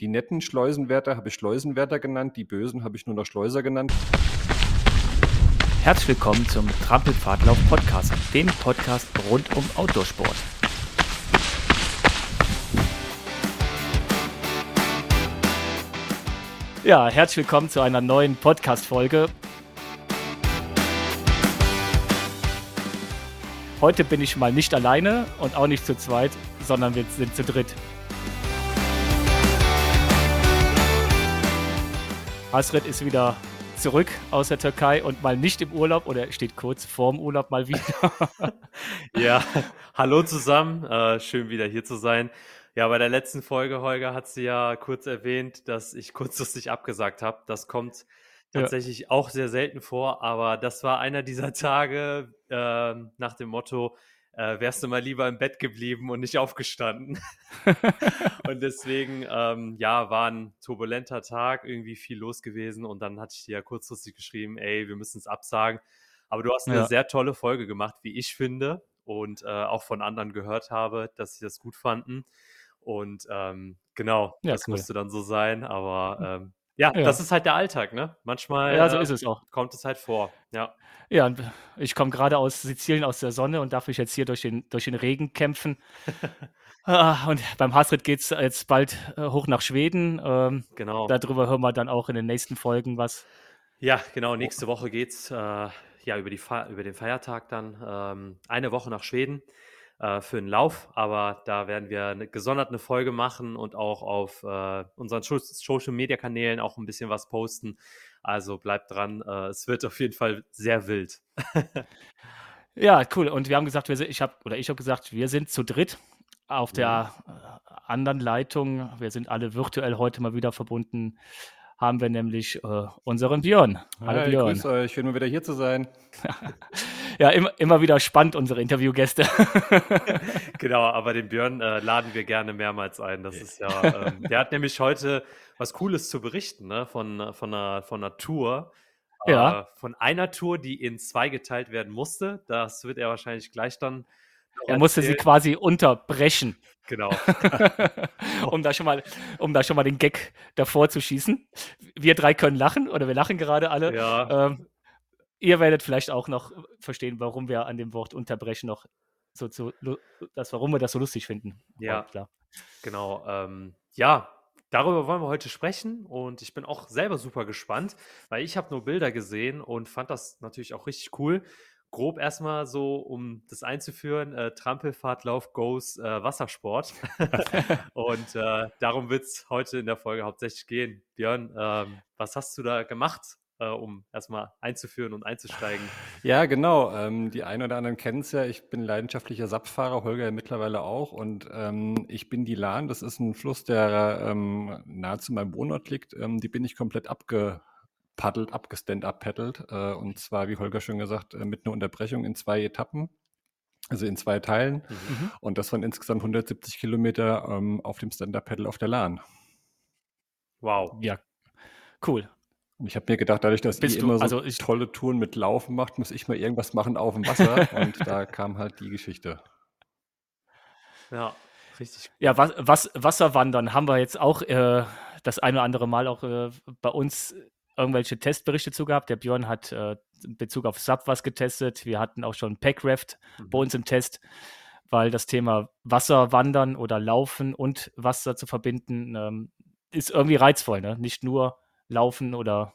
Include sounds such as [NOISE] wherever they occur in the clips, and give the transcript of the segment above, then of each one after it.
Die netten Schleusenwärter habe ich Schleusenwärter genannt, die bösen habe ich nur noch Schleuser genannt. Herzlich willkommen zum Trampelpfadlauf Podcast, dem Podcast rund um Outdoorsport. Ja, herzlich willkommen zu einer neuen Podcast-Folge. Heute bin ich mal nicht alleine und auch nicht zu zweit, sondern wir sind zu dritt. Hasret ist wieder zurück aus der Türkei und mal nicht im Urlaub oder steht kurz vorm Urlaub mal wieder. [LAUGHS] ja, hallo zusammen, äh, schön wieder hier zu sein. Ja, bei der letzten Folge, Holger, hat sie ja kurz erwähnt, dass ich kurzfristig abgesagt habe. Das kommt tatsächlich ja. auch sehr selten vor, aber das war einer dieser Tage äh, nach dem Motto, äh, wärst du mal lieber im Bett geblieben und nicht aufgestanden. [LAUGHS] [LAUGHS] und deswegen, ähm, ja, war ein turbulenter Tag, irgendwie viel los gewesen und dann hatte ich dir ja kurzfristig geschrieben, ey, wir müssen es absagen. Aber du hast eine ja. sehr tolle Folge gemacht, wie ich finde und äh, auch von anderen gehört habe, dass sie das gut fanden. Und ähm, genau, ja, das cool. musste dann so sein, aber hm. ähm, ja, ja, das ist halt der Alltag, ne? Manchmal ja, so ist es auch. kommt es halt vor. Ja, ja ich komme gerade aus Sizilien, aus der Sonne und darf mich jetzt hier durch den, durch den Regen kämpfen. [LAUGHS] ah, und beim Hasrit geht es jetzt bald äh, hoch nach Schweden. Ähm, genau. Darüber hören wir dann auch in den nächsten Folgen was. Ja, genau. Nächste Woche geht es äh, ja, über, die über den Feiertag dann ähm, eine Woche nach Schweden äh, für einen Lauf, aber da werden wir eine gesonderte Folge machen und auch auf äh, unseren Social Media Kanälen auch ein bisschen was posten. Also bleibt dran, äh, es wird auf jeden Fall sehr wild. [LAUGHS] ja, cool. Und wir haben gesagt, wir sind, ich habe oder ich habe gesagt, wir sind zu dritt auf der ja. Äh, anderen Leitung. Wir sind alle virtuell heute mal wieder verbunden haben wir nämlich äh, unseren Björn. Hallo Hi, Björn. Grüß euch, schön mal wieder hier zu sein. [LAUGHS] ja, immer, immer wieder spannend, unsere Interviewgäste. [LAUGHS] genau, aber den Björn äh, laden wir gerne mehrmals ein. Das ist ja, ähm, der hat nämlich heute was Cooles zu berichten, ne? von, von, einer, von einer Tour. Ja. Äh, von einer Tour, die in zwei geteilt werden musste. Das wird er wahrscheinlich gleich dann er musste sie quasi unterbrechen. Genau. [LAUGHS] um, da schon mal, um da schon mal den Gag davor zu schießen. Wir drei können lachen oder wir lachen gerade alle. Ja. Ähm, ihr werdet vielleicht auch noch verstehen, warum wir an dem Wort unterbrechen noch so, so das, warum wir das so lustig finden. Ja, klar. Genau. Ähm, ja, darüber wollen wir heute sprechen und ich bin auch selber super gespannt, weil ich habe nur Bilder gesehen und fand das natürlich auch richtig cool grob erstmal so, um das einzuführen, äh, Trampelfahrt, Lauf, Goes, äh, Wassersport. [LAUGHS] und äh, darum wird es heute in der Folge hauptsächlich gehen. Björn, ähm, was hast du da gemacht, äh, um erstmal einzuführen und einzusteigen? Ja, genau. Ähm, die einen oder anderen kennen es ja. Ich bin leidenschaftlicher SAP-Fahrer, Holger ja mittlerweile auch. Und ähm, ich bin die Lahn. Das ist ein Fluss, der ähm, nahe zu meinem Wohnort liegt. Ähm, die bin ich komplett abge paddelt, abgestand-up-paddelt. Äh, und zwar, wie Holger schon gesagt, äh, mit einer Unterbrechung in zwei Etappen, also in zwei Teilen. Mhm. Und das waren insgesamt 170 Kilometer ähm, auf dem Stand-up-Paddle auf der Lahn. Wow. Ja, cool. Und ich habe mir gedacht, dadurch, dass Bist ihr immer so also ich, tolle Touren mit Laufen macht, muss ich mal irgendwas machen auf dem Wasser. [LAUGHS] und da kam halt die Geschichte. Ja, richtig. Ja, was, was, Wasserwandern haben wir jetzt auch äh, das eine oder andere Mal auch äh, bei uns irgendwelche Testberichte zu gehabt. Der Björn hat äh, in Bezug auf Sub was getestet. Wir hatten auch schon Packraft mhm. bei uns im Test, weil das Thema Wasser wandern oder Laufen und Wasser zu verbinden ähm, ist irgendwie reizvoll. Ne? Nicht nur Laufen oder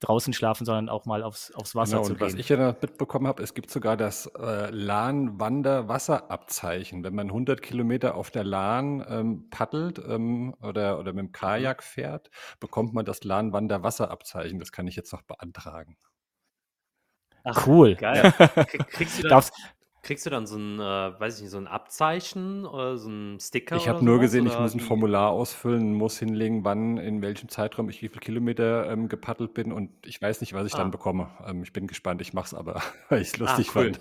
draußen schlafen, sondern auch mal aufs, aufs Wasser genau, zu gehen. Was ich ja mitbekommen habe, es gibt sogar das äh, Lahn-Wander-Wasserabzeichen. Wenn man 100 Kilometer auf der Lahn ähm, paddelt ähm, oder, oder mit dem Kajak fährt, bekommt man das Lahn-Wander-Wasserabzeichen. Das kann ich jetzt noch beantragen. Ach, cool. Geil. [LAUGHS] Kriegst du das? Kriegst du dann so ein, äh, weiß ich nicht, so ein Abzeichen oder so ein Sticker? Ich habe nur gesehen, ich muss ein Formular ausfüllen, muss hinlegen, wann, in welchem Zeitraum ich wie viele Kilometer ähm, gepaddelt bin und ich weiß nicht, was ich ah. dann bekomme. Ähm, ich bin gespannt, ich mache es aber, [LAUGHS] weil ich es ah, lustig ah, cool. fand.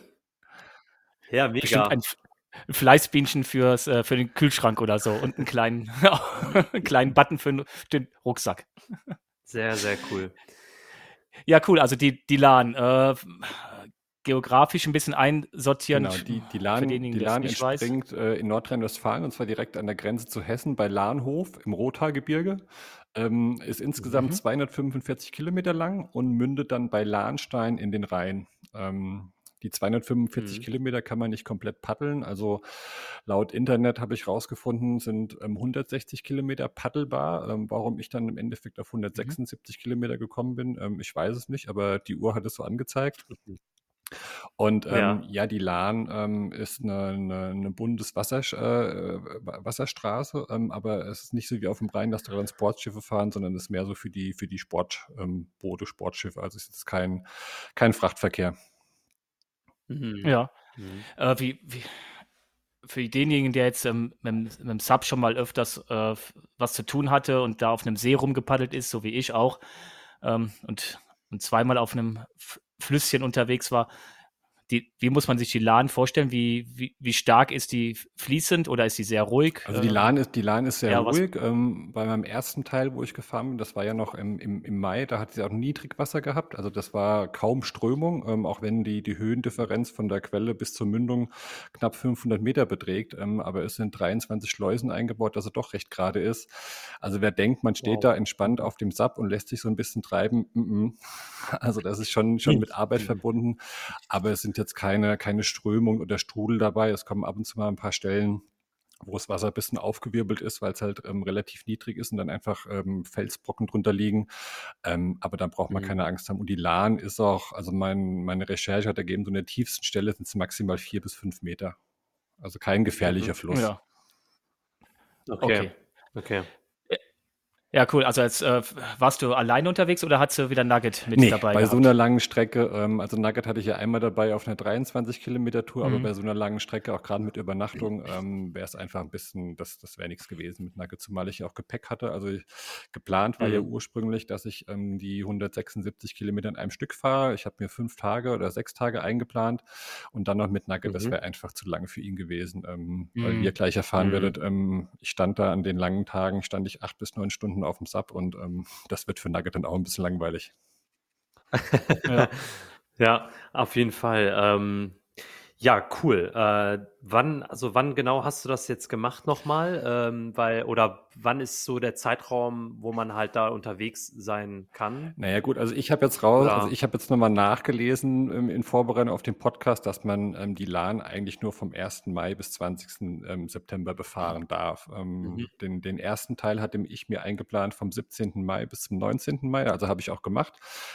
Ja, mega. Bestimmt ein, Fleißbienchen fürs, äh, für den Kühlschrank oder so und einen kleinen, [LAUGHS] einen kleinen Button für den Rucksack. Sehr, sehr cool. Ja, cool. Also die, die LAN. Äh, geografisch ein bisschen einsortieren. Genau, die, die Lahn, die Lahn entspringt äh, in Nordrhein-Westfalen und zwar direkt an der Grenze zu Hessen bei Lahnhof im Rothaargebirge. Ähm, ist insgesamt mhm. 245 Kilometer lang und mündet dann bei Lahnstein in den Rhein. Ähm, die 245 mhm. Kilometer kann man nicht komplett paddeln. Also laut Internet habe ich rausgefunden, sind ähm, 160 Kilometer paddelbar. Ähm, warum ich dann im Endeffekt auf 176 mhm. Kilometer gekommen bin, ähm, ich weiß es nicht, aber die Uhr hat es so angezeigt. Und ähm, ja. ja. die Lahn ähm, ist eine, eine, eine Bundeswasserstraße, äh, ähm, aber es ist nicht so wie auf dem Rhein, dass da Transportschiffe fahren, sondern es ist mehr so für die, für die Sportboote, Sportschiffe. Also es ist kein, kein Frachtverkehr. Mhm. Ja. Mhm. Äh, wie, wie, für denjenigen, der jetzt ähm, mit, mit, dem Sub schon mal öfters äh, was zu tun hatte und da auf einem See rumgepaddelt ist, so wie ich auch, ähm, und, und zweimal auf einem Flüsschen unterwegs war, die, wie muss man sich die Lahn vorstellen? Wie, wie, wie stark ist die fließend oder ist sie sehr ruhig? Also die ähm, Lahn ist, die Lahn ist sehr ja, ruhig. Ähm, bei meinem ersten Teil, wo ich gefahren bin, das war ja noch im, im, im Mai, da hat sie auch Niedrigwasser gehabt. Also das war kaum Strömung, ähm, auch wenn die, die Höhendifferenz von der Quelle bis zur Mündung knapp 500 Meter beträgt. Ähm, aber es sind 23 Schleusen eingebaut, dass er doch recht gerade ist. Also wer denkt, man steht wow. da entspannt auf dem Sub und lässt sich so ein bisschen treiben, mm -mm. [LAUGHS] also das ist schon, schon mit Arbeit [LAUGHS] verbunden. Aber es sind jetzt keine, keine Strömung oder Strudel dabei. Es kommen ab und zu mal ein paar Stellen, wo das Wasser ein bisschen aufgewirbelt ist, weil es halt ähm, relativ niedrig ist und dann einfach ähm, Felsbrocken drunter liegen. Ähm, aber da braucht man mhm. keine Angst haben. Und die Lahn ist auch, also mein, meine Recherche hat ergeben, so in der tiefsten Stelle sind es maximal vier bis fünf Meter. Also kein gefährlicher mhm. Fluss. Ja. Okay. okay. Ja, cool. Also jetzt äh, warst du alleine unterwegs oder hattest du wieder Nugget mit nee, dabei? Bei gehabt? so einer langen Strecke, ähm, also Nugget hatte ich ja einmal dabei auf einer 23 Kilometer Tour, mhm. aber bei so einer langen Strecke, auch gerade mit Übernachtung, ähm, wäre es einfach ein bisschen, das, das wäre nichts gewesen mit Nugget, zumal ich ja auch Gepäck hatte. Also ich, geplant war mhm. ja ursprünglich, dass ich ähm, die 176 Kilometer in einem Stück fahre. Ich habe mir fünf Tage oder sechs Tage eingeplant und dann noch mit Nugget, mhm. das wäre einfach zu lang für ihn gewesen, ähm, weil ihr gleich erfahren mhm. werdet, ähm, ich stand da an den langen Tagen, stand ich acht bis neun Stunden Stunden auf dem Sub und ähm, [LAUGHS] das wird für Nugget dann auch ein bisschen langweilig. ja. [LAUGHS] ja, auf jeden Fall. Ähm, ja, cool. Äh, wann, also wann genau hast du das jetzt gemacht nochmal? Ähm, weil, oder wann ist so der Zeitraum, wo man halt da unterwegs sein kann? Naja, gut, also ich habe jetzt raus, oder? also ich habe jetzt nochmal nachgelesen ähm, in Vorbereitung auf den Podcast, dass man ähm, die LAN eigentlich nur vom 1. Mai bis 20. Ähm, September befahren darf. Ähm, mhm. Den, den ersten Teil hatte ich mir eingeplant vom 17. Mai bis zum 19. Mai, also habe ich auch gemacht.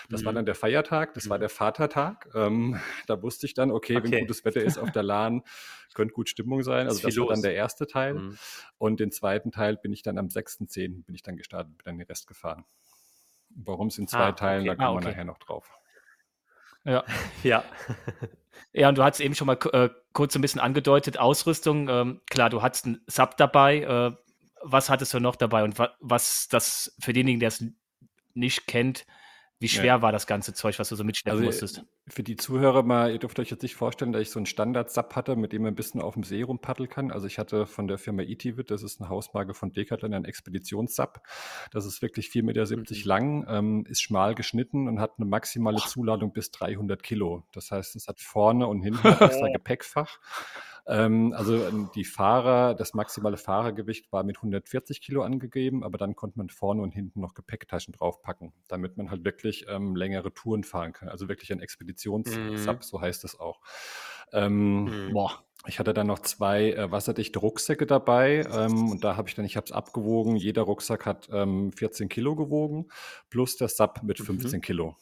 Das mhm. war dann der Feiertag, das mhm. war der Vatertag. Ähm, da wusste ich dann, okay, okay. wenn gutes Wetter ist auf der LAN, könnte gut Stimmung sein. Also das war dann der erste Teil. Mhm. Und den zweiten Teil bin ich dann am 6.10. bin ich dann gestartet, bin dann den Rest gefahren. Warum es in zwei ah, Teilen, okay. da kommen ah, okay. wir nachher noch drauf. Ja. [LAUGHS] ja. [LAUGHS] ja, und du hast eben schon mal äh, kurz ein bisschen angedeutet, Ausrüstung. Ähm, klar, du hattest einen Sub dabei. Äh, was hattest du noch dabei? Und wa was das für denjenigen, der es nicht kennt, wie schwer ja. war das ganze Zeug, was du so mitschleppen also, musstest? Für die Zuhörer mal, ihr dürft euch jetzt nicht vorstellen, dass ich so einen Standard-Sub hatte, mit dem man ein bisschen auf dem See rumpaddeln kann. Also ich hatte von der Firma Itivit, das ist eine Hausmarke von Decathlon, einen Expeditions-Sub. Das ist wirklich 4,70 Meter mhm. lang, ähm, ist schmal geschnitten und hat eine maximale Zuladung bis 300 Kilo. Das heißt, es hat vorne und hinten ein [LAUGHS] extra Gepäckfach. Ähm, also ähm, die Fahrer, das maximale Fahrergewicht war mit 140 Kilo angegeben, aber dann konnte man vorne und hinten noch Gepäcktaschen draufpacken, damit man halt wirklich ähm, längere Touren fahren kann. Also wirklich ein Expeditions-Sub, mhm. so heißt es auch. Ähm, mhm. Boah. Ich hatte dann noch zwei äh, wasserdichte Rucksäcke dabei ähm, und da habe ich dann, ich habe es abgewogen, jeder Rucksack hat ähm, 14 Kilo gewogen, plus der Sub mit 15 mhm. Kilo.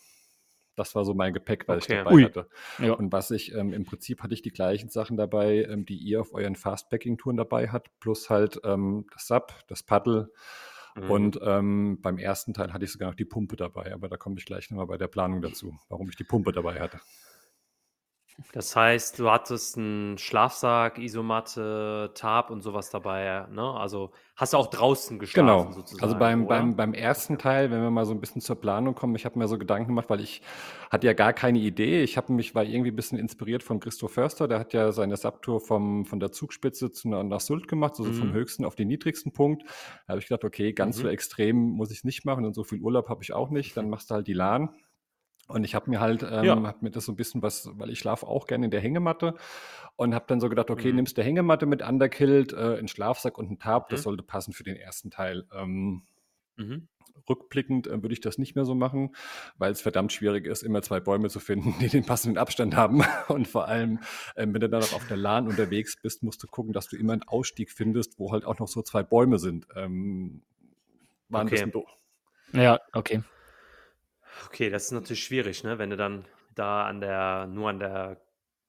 Das war so mein Gepäck, was okay. ich dabei Ui. hatte. Ja. Und was ich, ähm, im Prinzip hatte ich die gleichen Sachen dabei, ähm, die ihr auf euren Fastpacking-Touren dabei habt, plus halt ähm, das Sub, das Paddel. Mhm. Und ähm, beim ersten Teil hatte ich sogar noch die Pumpe dabei, aber da komme ich gleich nochmal bei der Planung dazu, warum ich die Pumpe dabei hatte. Das heißt, du hattest einen Schlafsack, Isomatte, Tarp und sowas dabei, ne? Also hast du auch draußen geschlafen genau. Also sozusagen. Also beim, beim, beim ersten Teil, wenn wir mal so ein bisschen zur Planung kommen, ich habe mir so Gedanken gemacht, weil ich hatte ja gar keine Idee. Ich habe mich war irgendwie ein bisschen inspiriert von Christoph Förster, der hat ja seine Subtour vom, von der Zugspitze zu, nach Sylt gemacht, also mhm. vom höchsten auf den niedrigsten Punkt. Da habe ich gedacht, okay, ganz mhm. so extrem muss ich es nicht machen und so viel Urlaub habe ich auch nicht. Dann [LAUGHS] machst du halt die LAN Und ich habe mir halt, ähm, ja. habe mir das so ein bisschen was, weil ich schlafe auch gerne in der Hängematte und habe dann so gedacht, okay, mhm. nimmst du Hängematte mit Underkilt, äh, einen Schlafsack und einen Tarp, mhm. das sollte passen für den ersten Teil. Ähm, mhm. Rückblickend äh, würde ich das nicht mehr so machen, weil es verdammt schwierig ist, immer zwei Bäume zu finden, die den passenden Abstand haben. [LAUGHS] Und vor allem, äh, wenn du dann noch auf der Lahn unterwegs bist, musst du gucken, dass du immer einen Ausstieg findest, wo halt auch noch so zwei Bäume sind. Ähm, war ein okay. bisschen doof. Ja, okay. Okay, das ist natürlich schwierig, ne? wenn du dann da an der, nur an der,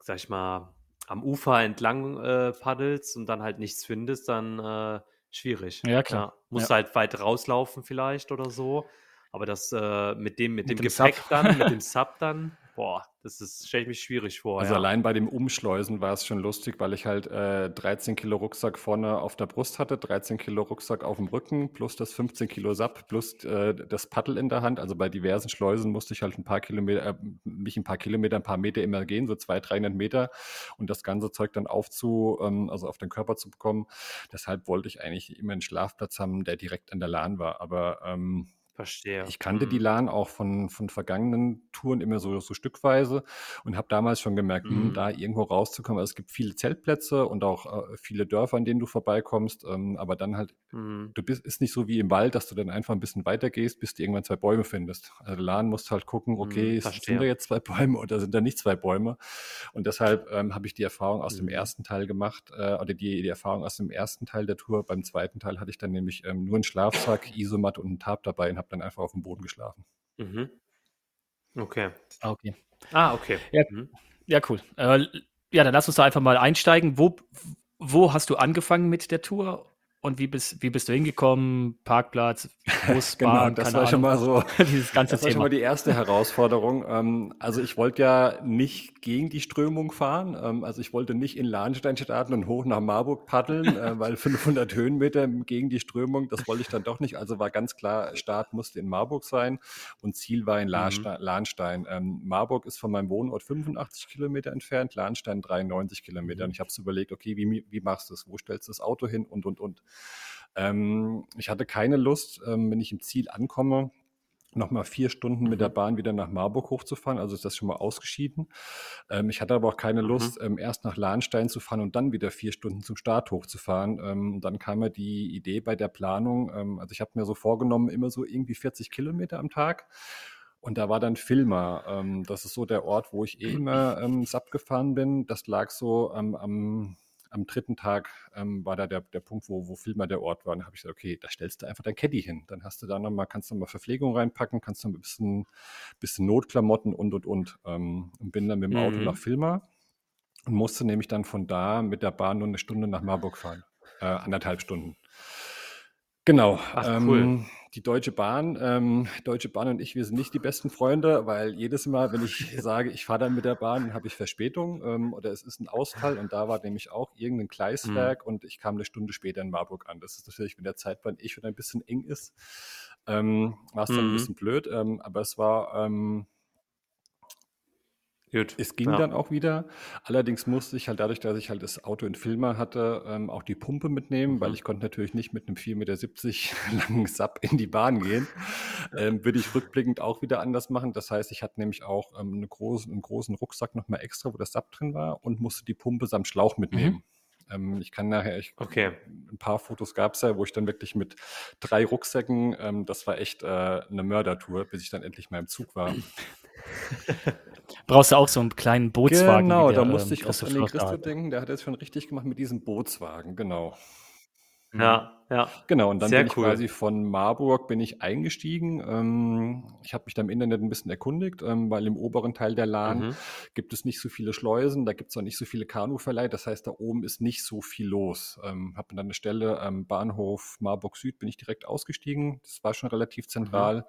sag ich mal, am Ufer entlang äh, paddelst und dann halt nichts findest, dann äh, schwierig. Ja, klar. Ja, musst ja. halt weit rauslaufen vielleicht oder so. Aber das äh, mit dem, mit, mit dem, dem Gepäck Sub. dann, mit dem [LAUGHS] Sub dann, boah, das ist, stelle ich mich schwierig vor. Also ja. allein bei dem Umschleusen war es schon lustig, weil ich halt äh, 13 Kilo Rucksack vorne auf der Brust hatte, 13 Kilo Rucksack auf dem Rücken, plus das 15 Kilo Sap, plus äh, das Paddel in der Hand. Also bei diversen Schleusen musste ich halt ein paar Kilometer, äh, mich ein paar Kilometer, ein paar Meter immer gehen, so 200, 300 Meter und das ganze Zeug dann aufzu, ähm, also auf den Körper zu bekommen. Deshalb wollte ich eigentlich immer einen Schlafplatz haben, der direkt an der Lahn war. Aber ähm, Verstehe. Ich kannte die mhm. LAN auch von, von vergangenen Touren immer so, so stückweise und habe damals schon gemerkt, hm, mhm. da irgendwo rauszukommen. Also es gibt viele Zeltplätze und auch äh, viele Dörfer, an denen du vorbeikommst, ähm, aber dann halt, mhm. du bist ist nicht so wie im Wald, dass du dann einfach ein bisschen weiter gehst, bis du irgendwann zwei Bäume findest. Also LAN musst halt gucken, okay, mhm, sind da jetzt zwei [LAUGHS] Bäume oder sind da nicht zwei Bäume? Und deshalb ähm, habe ich die Erfahrung aus dem mhm. ersten Teil gemacht äh, oder die, die Erfahrung aus dem ersten Teil der Tour. Beim zweiten Teil hatte ich dann nämlich ähm, nur einen Schlafsack, Isomatte und einen Tab dabei und habe dann einfach auf dem Boden geschlafen. Mhm. Okay. Ah, okay. Ah, okay. Ja, mhm. ja cool. Äh, ja, dann lass uns da einfach mal einsteigen. Wo, wo hast du angefangen mit der Tour und wie bist, wie bist du hingekommen? Parkplatz, [LAUGHS] Bus, genau, Bahn, das war Ahnung. schon mal so. [LAUGHS] [LAUGHS] dieses ganze das war schon mal die erste Herausforderung. Ähm, also ich wollte ja nicht gegen die Strömung fahren. Ähm, also ich wollte nicht in Lahnstein starten und hoch nach Marburg paddeln, äh, weil 500 Höhenmeter gegen die Strömung, das wollte ich dann doch nicht. Also war ganz klar, Start musste in Marburg sein und Ziel war in mhm. Lahnstein. Ähm, Marburg ist von meinem Wohnort 85 Kilometer entfernt, Lahnstein 93 Kilometer. Mhm. Und ich habe so überlegt, okay, wie, wie machst du es? Wo stellst du das Auto hin und, und, und. Ähm, ich hatte keine Lust, ähm, wenn ich im Ziel ankomme, nochmal vier Stunden mit der mhm. Bahn wieder nach Marburg hochzufahren. Also ist das schon mal ausgeschieden. Ähm, ich hatte aber auch keine mhm. Lust, mhm. ähm, erst nach Lahnstein zu fahren und dann wieder vier Stunden zum Start hochzufahren. Ähm, dann kam mir die Idee bei der Planung, ähm, also ich habe mir so vorgenommen, immer so irgendwie 40 Kilometer am Tag. Und da war dann Filmer. Ähm, das ist so der Ort, wo ich eh immer ähm, SAP gefahren bin. Das lag so am am dritten Tag ähm, war da der, der Punkt, wo, wo Filmer der Ort war. Und da habe ich gesagt, okay, da stellst du einfach dein Caddy hin. Dann hast du da nochmal, kannst du nochmal Verpflegung reinpacken, kannst du ein bisschen, bisschen Notklamotten und und und. Ähm, und bin dann mit dem Auto mhm. nach Filmer und musste nämlich dann von da mit der Bahn nur eine Stunde nach Marburg fahren. Äh, anderthalb Stunden. Genau. Ach, cool. Ähm, die Deutsche Bahn, ähm, Deutsche Bahn und ich, wir sind nicht die besten Freunde, weil jedes Mal, wenn ich [LAUGHS] sage, ich fahre dann mit der Bahn, habe ich Verspätung ähm, oder es ist ein Ausfall und da war nämlich auch irgendein Gleiswerk mhm. und ich kam eine Stunde später in Marburg an. Das ist natürlich, wenn der Zeitplan eh schon ein bisschen eng ist, ähm, war es dann mhm. ein bisschen blöd, ähm, aber es war ähm, Gut. Es ging ja. dann auch wieder. Allerdings musste ich halt dadurch, dass ich halt das Auto in Filmer hatte, ähm, auch die Pumpe mitnehmen, mhm. weil ich konnte natürlich nicht mit einem 4,70 Meter [LAUGHS] langen Sub in die Bahn gehen. [LAUGHS] Ähm, würde ich rückblickend auch wieder anders machen. Das heißt, ich hatte nämlich auch ähm, eine großen, einen großen Rucksack nochmal extra, wo das Sub drin war und musste die Pumpe samt Schlauch mitnehmen. Mhm. Ich kann nachher, ich, okay. ein paar Fotos gab es ja, wo ich dann wirklich mit drei Rucksäcken, ähm, das war echt äh, eine Mördertour, bis ich dann endlich mal im Zug war. [LAUGHS] [LAUGHS] Brauchst du auch so einen kleinen Bootswagen? Genau, der, da musste ich ähm, auch an den Christo denken, der hat es schon richtig gemacht mit diesem Bootswagen, genau. Ja, ja. Genau, und dann Sehr bin ich quasi von Marburg bin ich eingestiegen. Ähm, ich habe mich da im Internet ein bisschen erkundigt, ähm, weil im oberen Teil der Lahn mhm. gibt es nicht so viele Schleusen, da gibt es auch nicht so viele Kanuverleih. Das heißt, da oben ist nicht so viel los. Ähm, habe dann eine Stelle am Bahnhof Marburg Süd bin ich direkt ausgestiegen. Das war schon relativ zentral. Mhm.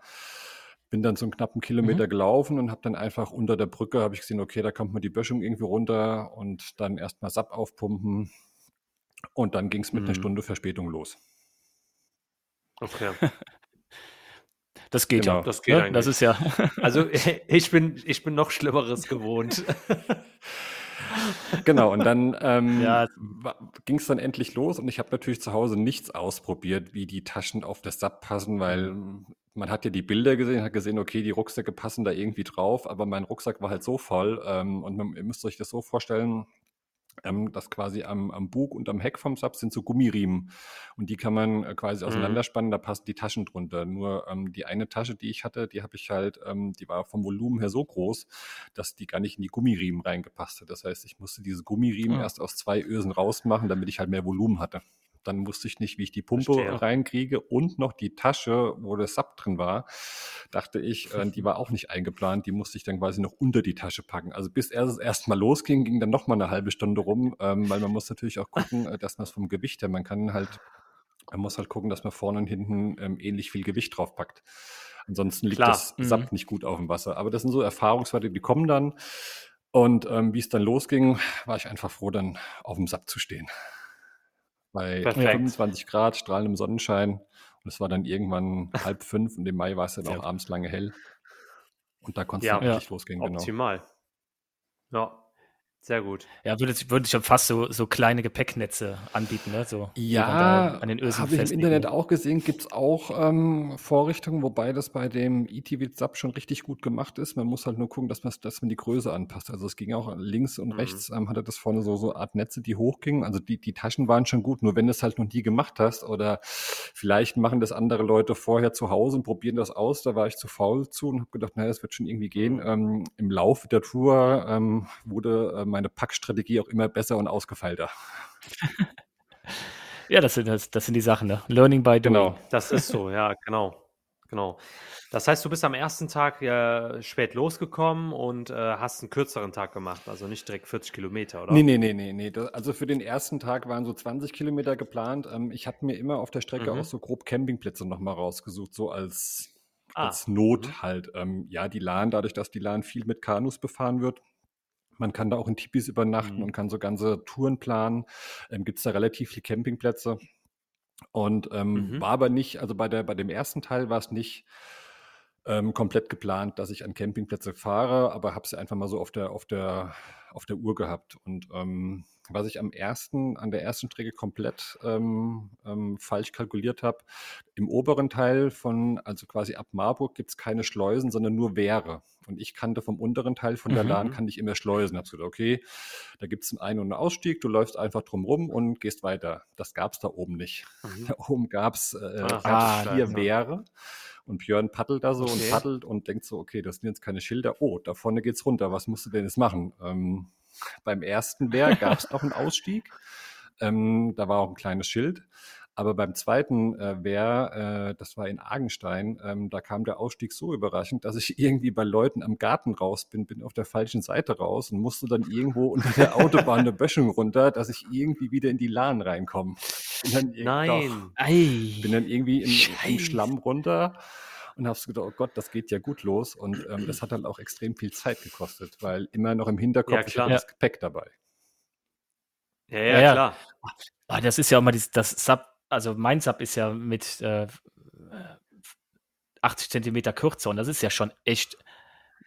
Bin dann so einen knappen Kilometer mhm. gelaufen und habe dann einfach unter der Brücke, habe ich gesehen, okay, da kommt man die Böschung irgendwie runter und dann erstmal SAP aufpumpen, und dann ging es mit mhm. einer Stunde Verspätung los. Okay. [LAUGHS] Das geht genau, ja. Das geht ne? Das ist ja. also [LAUGHS] [LAUGHS] ich bin, ich bin noch Schlimmeres gewohnt. Genau, und dann ähm, ja. ging es dann endlich los und ich habe natürlich zu Hause nichts ausprobiert, wie die Taschen auf das SAP passen, weil man hat ja die Bilder gesehen, hat gesehen, okay, die Rucksäcke passen da irgendwie drauf, aber mein Rucksack war halt so voll ähm, und man, ihr müsst euch das so vorstellen, ähm, dass quasi am, am Bug und am Heck vom Sub sind so Gummiriemen und die kann man äh, quasi mhm. auseinanderspannen, da passen die Taschen drunter. Nur ähm, die eine Tasche, die ich hatte, die habe ich halt, ähm, die war vom Volumen her so groß, dass die gar nicht in die Gummiriemen reingepasst hat. Das heißt, ich musste diese Gummiriemen mhm. erst aus zwei Ösen rausmachen, damit ich halt mehr Volumen hatte. Dann wusste ich nicht, wie ich die Pumpe Verstehe. reinkriege und noch die Tasche, wo der Sub drin war, dachte ich, äh, die war auch nicht eingeplant. Die musste ich dann quasi noch unter die Tasche packen. Also bis es erstmal losging, ging dann noch mal eine halbe Stunde rum, ähm, weil man muss natürlich auch gucken, äh, dass man es vom Gewicht her, man kann halt, man muss halt gucken, dass man vorne und hinten ähm, ähnlich viel Gewicht drauf packt. Ansonsten liegt Klar. das mhm. Nicht gut auf dem Wasser. Aber das sind so Erfahrungswerte, die kommen dann. Und ähm, wie es dann losging, war ich einfach froh, dann auf dem Sub zu stehen bei Perfekt. 25 Grad, strahlendem Sonnenschein. Und es war dann irgendwann [LAUGHS] halb fünf und im Mai war es dann auch abends lange hell. Und da konnte es ja, richtig ja. losgehen. Genau. Optimal. Genau. Ja. Sehr gut. Ja, würde, würde ich schon fast so, so kleine Gepäcknetze anbieten, ne? So, ja, an den Ösen habe ich im Internet auch gesehen, gibt es auch ähm, Vorrichtungen, wobei das bei dem ETV Sub schon richtig gut gemacht ist. Man muss halt nur gucken, dass man, dass man die Größe anpasst. Also es ging auch links und mhm. rechts, ähm, hatte das vorne so, so Art Netze, die hochgingen. Also die, die Taschen waren schon gut, nur wenn du es halt noch nie gemacht hast oder vielleicht machen das andere Leute vorher zu Hause und probieren das aus, da war ich zu faul zu und habe gedacht, naja, das wird schon irgendwie gehen. Mhm. Ähm, Im Laufe der Tour ähm, wurde ähm, meine Packstrategie auch immer besser und ausgefeilter. [LAUGHS] ja, das sind, das, das sind die Sachen, ne? Learning by doing. Genau, [LAUGHS] das ist so, ja, genau. Genau. Das heißt, du bist am ersten Tag ja spät losgekommen und äh, hast einen kürzeren Tag gemacht, also nicht direkt 40 Kilometer, oder? Nee, nee, nee, nee, nee. Also für den ersten Tag waren so 20 Kilometer geplant. Ähm, ich habe mir immer auf der Strecke mhm. auch so grob Campingplätze nochmal rausgesucht, so als, ah. als Not mhm. halt. Ähm, ja, die Lahn, dadurch, dass die Lahn viel mit Kanus befahren wird, man kann da auch in Tipis übernachten mhm. und kann so ganze Touren planen. Ähm, Gibt es da relativ viele Campingplätze. Und ähm, mhm. war aber nicht, also bei, der, bei dem ersten Teil war es nicht ähm, komplett geplant, dass ich an Campingplätze fahre, aber habe sie einfach mal so auf der, auf der, auf der Uhr gehabt. Und ähm, was ich am ersten, an der ersten Strecke komplett ähm, ähm, falsch kalkuliert habe. Im oberen Teil von, also quasi ab Marburg, gibt es keine Schleusen, sondern nur Wehre. Und ich kannte vom unteren Teil von der mhm. Lahn, kann ich immer Schleusen. Habe gesagt, okay, da gibt es einen Ein- und einen Ausstieg, du läufst einfach drum rum und gehst weiter. Das gab es da oben nicht. Mhm. [LAUGHS] Da oben gab es äh, ah, vier? Wehre. Und Björn paddelt da so okay. und paddelt und denkt so, okay, das sind jetzt keine Schilder. Oh, da vorne geht's runter. Was musst du denn jetzt machen? Ähm, beim ersten Bär gab es noch einen Ausstieg. Ähm, da war auch ein kleines Schild. Aber beim zweiten äh, Wehr, äh, das war in Argenstein, ähm, da kam der Ausstieg so überraschend, dass ich [LAUGHS] irgendwie bei Leuten am Garten raus bin, bin auf der falschen Seite raus und musste dann irgendwo unter der [LAUGHS] Autobahn eine Böschung runter, dass ich irgendwie wieder in die Lahn reinkomme. Nein. Doch, bin dann irgendwie im, im Schlamm runter und habe gedacht, oh Gott, das geht ja gut los. Und ähm, das hat halt auch extrem viel Zeit gekostet, weil immer noch im Hinterkopf ja, ist das Gepäck dabei. Ja, ja, ja klar. Ja. Das ist ja auch mal das, das Sub, also mein Sub ist ja mit äh, 80 Zentimeter kürzer und das ist ja schon echt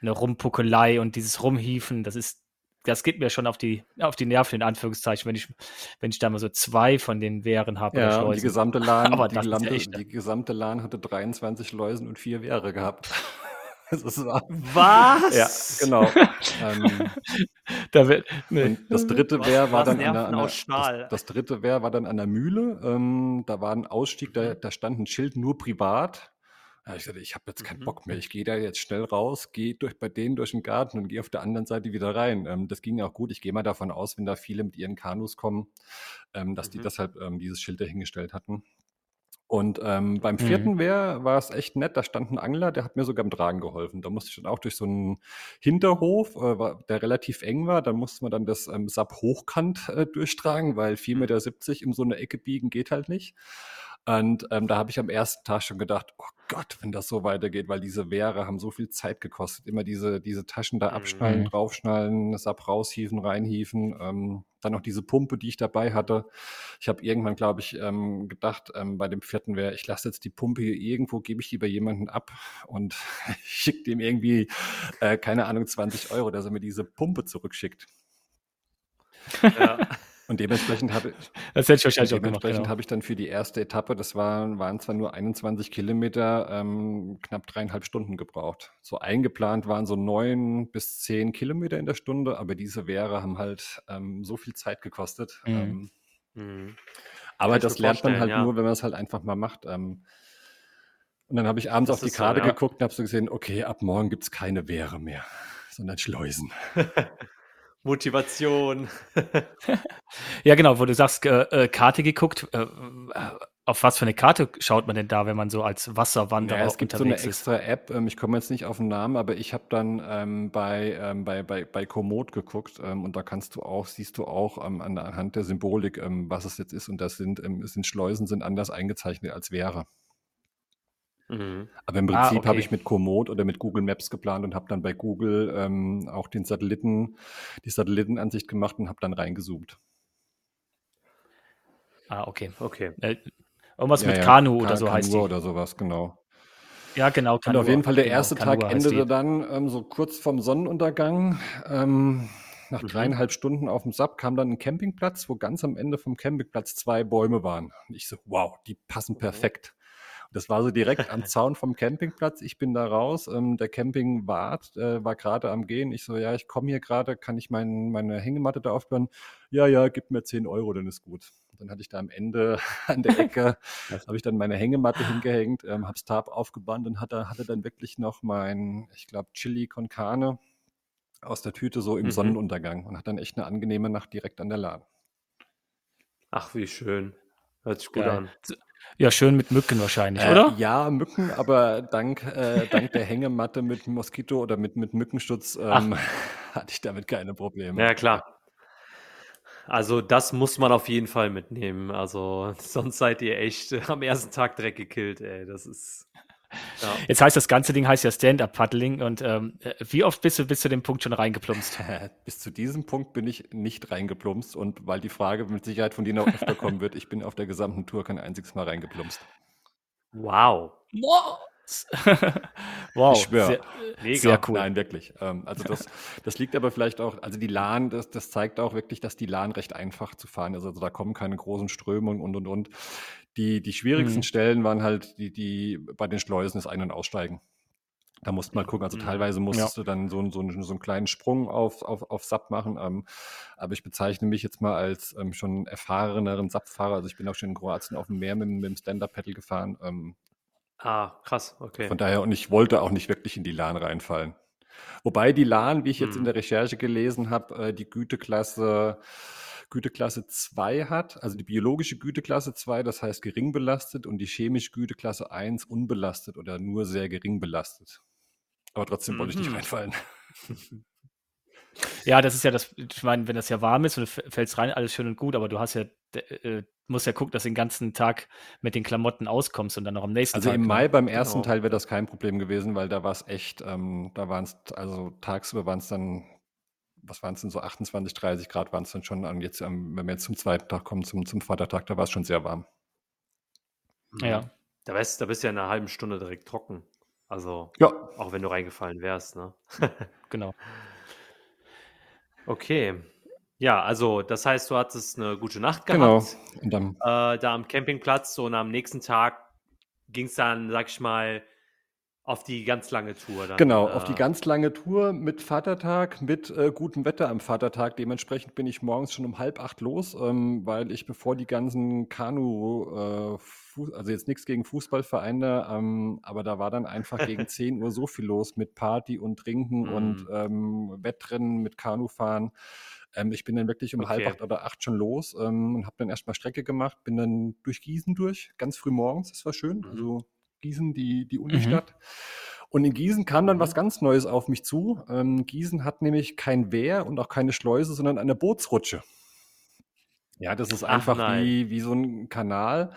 eine Rumpuckelei und dieses Rumhieven, das ist das geht mir schon auf die, auf die Nerven, in Anführungszeichen, wenn ich, wenn ich da mal so zwei von den Wehren habe. Ja, die gesamte LAN, [LAUGHS] Aber die, gesamte, echt, die gesamte LAN hatte 23 Läusen und vier Wehre gehabt. [LAUGHS] Was? Ja, genau. [LAUGHS] ähm, da wird, nee. Das dritte Wehr war dann an der, an der das, das, dritte Wehr war dann an der Mühle. Ähm, da war ein Ausstieg, da, da stand ein Schild nur privat. Ja, ich sagte, ich habe jetzt keinen mhm. Bock mehr. Ich gehe da jetzt schnell raus, gehe durch bei denen durch den Garten und gehe auf der anderen Seite wieder rein. Ähm, das ging auch gut. Ich gehe mal davon aus, wenn da viele mit ihren Kanus kommen, ähm, dass mhm. die deshalb ähm, dieses Schild dahingestellt hatten. Und ähm, beim vierten mhm. Wehr war es echt nett. Da stand ein Angler, der hat mir sogar im Tragen geholfen. Da musste ich dann auch durch so einen Hinterhof, äh, der relativ eng war. Da musste man dann das ähm, Sap hochkant äh, durchtragen, weil 4,70 mhm. Meter in so eine Ecke biegen geht halt nicht. Und ähm, da habe ich am ersten Tag schon gedacht, oh Gott, wenn das so weitergeht, weil diese Wehre haben so viel Zeit gekostet. Immer diese, diese Taschen da abschnallen, mhm. draufschnallen, Sap raushieven, reinhieven. Ähm, dann noch diese Pumpe, die ich dabei hatte. Ich habe irgendwann, glaube ich, ähm, gedacht, ähm, bei dem vierten wäre, ich lasse jetzt die Pumpe hier irgendwo, gebe ich die bei jemandem ab und [LAUGHS] schicke dem irgendwie, äh, keine Ahnung, 20 Euro, dass er mir diese Pumpe zurückschickt. Ja. Und dementsprechend habe ich, [LAUGHS] das hätte ich wahrscheinlich auch dementsprechend genau. habe ich dann für die erste Etappe, das waren, waren zwar nur 21 Kilometer, ähm, knapp dreieinhalb Stunden gebraucht. So eingeplant waren so neun bis zehn Kilometer in der Stunde, aber diese Wehre haben halt ähm, so viel Zeit gekostet. Mhm. Ähm, mhm. Aber das lernt man halt ja. nur, wenn man es halt einfach mal macht. Ähm, und dann habe ich abends das auf die Karte so, ja. geguckt und habe so gesehen, okay, ab morgen gibt es keine Wehre mehr, sondern Schleusen. [LAUGHS] Motivation. [LAUGHS] ja, genau, wo du sagst, äh, äh, Karte geguckt. Äh, auf was für eine Karte schaut man denn da, wenn man so als Wasserwanderer ja, es gibt so eine extra App, ähm, ich komme jetzt nicht auf den Namen, aber ich habe dann ähm, bei, ähm, bei, bei, bei Komoot geguckt ähm, und da kannst du auch, siehst du auch ähm, anhand der Symbolik, ähm, was es jetzt ist und das sind, sind Schleusen sind anders eingezeichnet als wäre. Mhm. Aber im ah, Prinzip ah, okay. habe ich mit Komoot oder mit Google Maps geplant und habe dann bei Google ähm, auch den Satelliten, die Satellitenansicht gemacht und habe dann reingezoomt. Ah, okay. Okay. Äh, irgendwas ja, mit ja. Kanu oder Ka so Kanu heißt die. oder sowas, genau. Ja, genau. Kanu, und auf jeden Fall der genau, erste Kanu Tag endete dann ähm, so kurz vorm Sonnenuntergang. Ähm, nach mhm. dreieinhalb Stunden auf dem Sub kam dann ein Campingplatz, wo ganz am Ende vom Campingplatz zwei Bäume waren. Und ich so, wow, die passen perfekt. Das war so direkt am Zaun vom Campingplatz. Ich bin da raus. Ähm, der Campingwart äh, war gerade am Gehen. Ich so, ja, ich komme hier gerade, kann ich mein, meine Hängematte da aufbauen? Ja, ja, gib mir 10 Euro, dann ist gut. Dann hatte ich da am Ende [LAUGHS] an der Ecke, habe ich dann meine Hängematte hingehängt, ähm, habe das Tab aufgebannt und hatte, hatte dann wirklich noch mein, ich glaube, Chili con Carne aus der Tüte so im mhm. Sonnenuntergang und hat dann echt eine angenehme Nacht direkt an der Lahn. Ach, wie schön. Hört sich gut Geil. an. Ja, schön mit Mücken wahrscheinlich, äh, oder? Ja, Mücken, aber dank, äh, dank der Hängematte mit Moskito oder mit, mit Mückenschutz ähm, [LAUGHS] hatte ich damit keine Probleme. Ja, klar. Also das muss man auf jeden Fall mitnehmen. Also [LAUGHS] sonst seid ihr echt am ersten Tag Dreck gekillt, ey. Das ist ja. Jetzt heißt das ganze Ding heißt ja Stand-Up-Paddling und ähm, wie oft bist du bis zu dem Punkt schon reingeplumpst? [LAUGHS] bis zu diesem Punkt bin ich nicht reingeplumpst und weil die Frage mit Sicherheit von dir noch öfter kommen wird, ich bin auf der gesamten Tour kein einziges Mal reingeplumpst. Wow. wow. [LAUGHS] Ich schwöre. Sehr, sehr, cool. Nein, wirklich. Ähm, also das, [LAUGHS] das liegt aber vielleicht auch, also die Lahn, das, das zeigt auch wirklich, dass die Lahn recht einfach zu fahren ist. Also da kommen keine großen Strömungen und und und. Die, die schwierigsten mhm. Stellen waren halt die, die bei den Schleusen das Ein- und Aussteigen. Da musst du mal gucken. Also mhm. teilweise musstest ja. du dann so, so, so, einen kleinen Sprung auf, auf, auf SAP machen. Ähm, aber ich bezeichne mich jetzt mal als ähm, schon erfahreneren SAP-Fahrer. Also ich bin auch schon in Kroatien auf dem Meer mit, mit dem Stand-Up-Pedal gefahren. Ähm, ah, krass, okay. Von daher, und ich wollte auch nicht wirklich in die LAN reinfallen. Wobei die LAN, wie ich jetzt mhm. in der Recherche gelesen habe, äh, die Güteklasse Güteklasse 2 hat, also die biologische Güteklasse 2, das heißt gering belastet, und die chemische Güteklasse 1 unbelastet oder nur sehr gering belastet. Aber trotzdem mhm. wollte ich nicht mhm. reinfallen. Ja, das ist ja das, ich meine, wenn das ja warm ist und du fällst rein, alles schön und gut, aber du hast ja, äh, musst ja gucken, dass du den ganzen Tag mit den Klamotten auskommst und dann noch am nächsten also Tag. Also im Mai beim ersten genau. Teil wäre das kein Problem gewesen, weil da war es echt, ähm, da waren es, also tagsüber waren es dann was waren es denn so 28, 30 Grad waren es dann schon an jetzt, wenn wir jetzt zum zweiten Tag kommen, zum, zum Vatertag, da war es schon sehr warm. Ja. Da bist, da bist du ja in einer halben Stunde direkt trocken. Also, ja. auch wenn du reingefallen wärst, ne? [LAUGHS] genau. Okay. Ja, also das heißt, du hattest eine gute Nacht gehabt. Genau. Und dann, äh, da am Campingplatz und am nächsten Tag ging es dann, sag ich mal, auf die ganz lange Tour dann. Genau, äh, auf die ganz lange Tour mit Vatertag, mit äh, gutem Wetter am Vatertag. Dementsprechend bin ich morgens schon um halb acht los, ähm, weil ich bevor die ganzen Kanu, äh, also jetzt nichts gegen Fußballvereine, ähm, aber da war dann einfach gegen [LAUGHS] 10 Uhr so viel los mit Party und Trinken und mhm. ähm, Wettrennen mit Kanufahren. Ähm, ich bin dann wirklich um okay. halb acht oder acht schon los ähm, und habe dann erstmal Strecke gemacht, bin dann durch Gießen durch, ganz früh morgens, das war schön. Mhm. Also Gießen, die, die mhm. Unistadt. Mhm. Und in Gießen kam dann was mhm. ganz Neues auf mich zu. Ähm, Gießen hat nämlich kein Wehr und auch keine Schleuse, sondern eine Bootsrutsche. Ja, das ist einfach wie, wie so ein Kanal,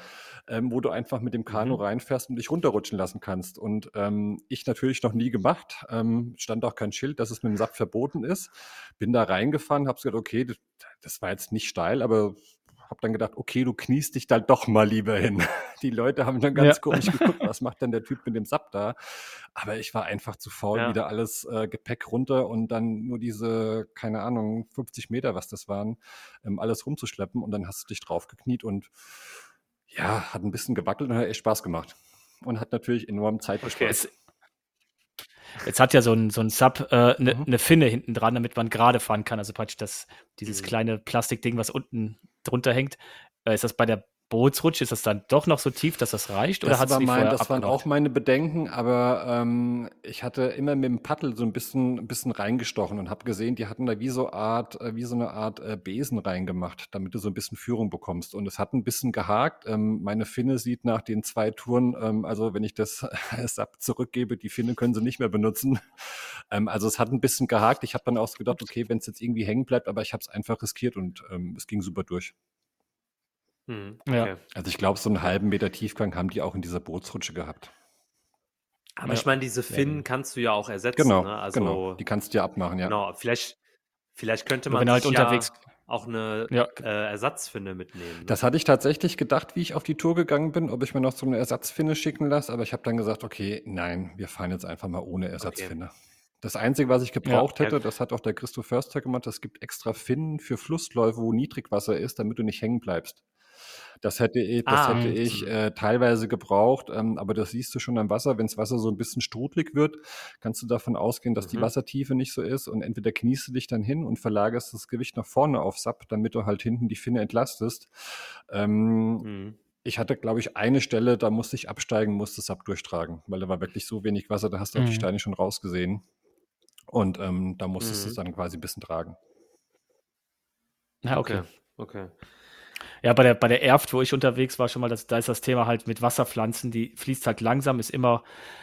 ähm, wo du einfach mit dem Kanu mhm. reinfährst und dich runterrutschen lassen kannst. Und ähm, ich natürlich noch nie gemacht, ähm, stand auch kein Schild, dass es mit dem Sack verboten ist. Bin da reingefahren, habe gesagt, okay, das, das, war jetzt nicht steil, aber habe dann gedacht, okay, du kniest dich da doch mal lieber hin. [LAUGHS] Die Leute haben dann ganz ja. komisch geguckt, [LAUGHS] was macht denn der Typ mit dem Sub da? Aber ich war einfach zu faul, ja. wieder alles äh, Gepäck runter und dann nur diese, keine Ahnung, 50 Meter, was das waren, ähm, alles rumzuschleppen und dann hast du dich drauf gekniet und ja, hat ein bisschen gewackelt und hat echt Spaß gemacht. Und hat natürlich enorm Zeit okay. gespart. Jetzt hat ja so ein, so ein Sub eine äh, ne, mhm. ne Finne hinten dran, damit man gerade fahren kann. Also praktisch das, dieses mhm. kleine Plastikding, was unten drunter hängt. Äh, ist das bei der Bootsrutsch, ist das dann doch noch so tief, dass das reicht? Oder das, war mein, das waren auch meine Bedenken, aber ähm, ich hatte immer mit dem Paddel so ein bisschen, ein bisschen reingestochen und habe gesehen, die hatten da wie so, Art, äh, wie so eine Art äh, Besen reingemacht, damit du so ein bisschen Führung bekommst. Und es hat ein bisschen gehakt. Ähm, meine Finne sieht nach den zwei Touren, ähm, also wenn ich das [LAUGHS] SAP zurückgebe, die Finne können sie nicht mehr benutzen. [LAUGHS] Ähm, also es hat ein bisschen gehakt. Ich habe dann auch so gedacht, okay, wenn es jetzt irgendwie hängen bleibt, aber ich habe es einfach riskiert und ähm, es ging super durch. Mhm, okay. Ja. Also ich glaube, so einen halben Meter Tiefgang haben die auch in dieser Bootsrutsche gehabt. Aber ja. ich meine, diese Finnen ja. kannst du ja auch ersetzen. Genau, ne? also, genau. Die kannst du ja abmachen, ja. Genau, vielleicht, vielleicht könnte man halt unterwegs auch eine ja. äh, Ersatzfinne mitnehmen. Ne? Das hatte ich tatsächlich gedacht, wie ich auf die Tour gegangen bin, ob ich mir noch so eine Ersatzfinne schicken lasse, aber ich habe dann gesagt, okay, nein, wir fahren jetzt einfach mal ohne Ersatzfinne. Okay. Das Einzige, was ich gebraucht ja, hätte, das hat auch der Christoph Förster gemacht, es gibt extra Finnen für Flussläufe, wo Niedrigwasser ist, damit du nicht hängen bleibst. Das hätte ich, das ah, hätte ich äh, teilweise gebraucht, ähm, aber das siehst du schon am Wasser. Wenn das Wasser so ein bisschen strudelig wird, kannst du davon ausgehen, dass mhm. die Wassertiefe nicht so ist und entweder kniest du dich dann hin und verlagerst das Gewicht nach vorne auf SAP, damit du halt hinten die Finne entlastest. Ähm, mhm. Ich hatte, glaube ich, eine Stelle, da musste ich absteigen, musste SAP durchtragen, weil da war wirklich so wenig Wasser, da hast du mhm. auch die mhm. Steine schon rausgesehen. Und ähm, da musstest du es mhm. dann quasi ein bisschen tragen. Ja, okay. Okay. Ja, bei der, bei der Erft, wo ich unterwegs war, schon mal, das, da ist das Thema halt mit Wasserpflanzen, die fließt halt langsam, ist immer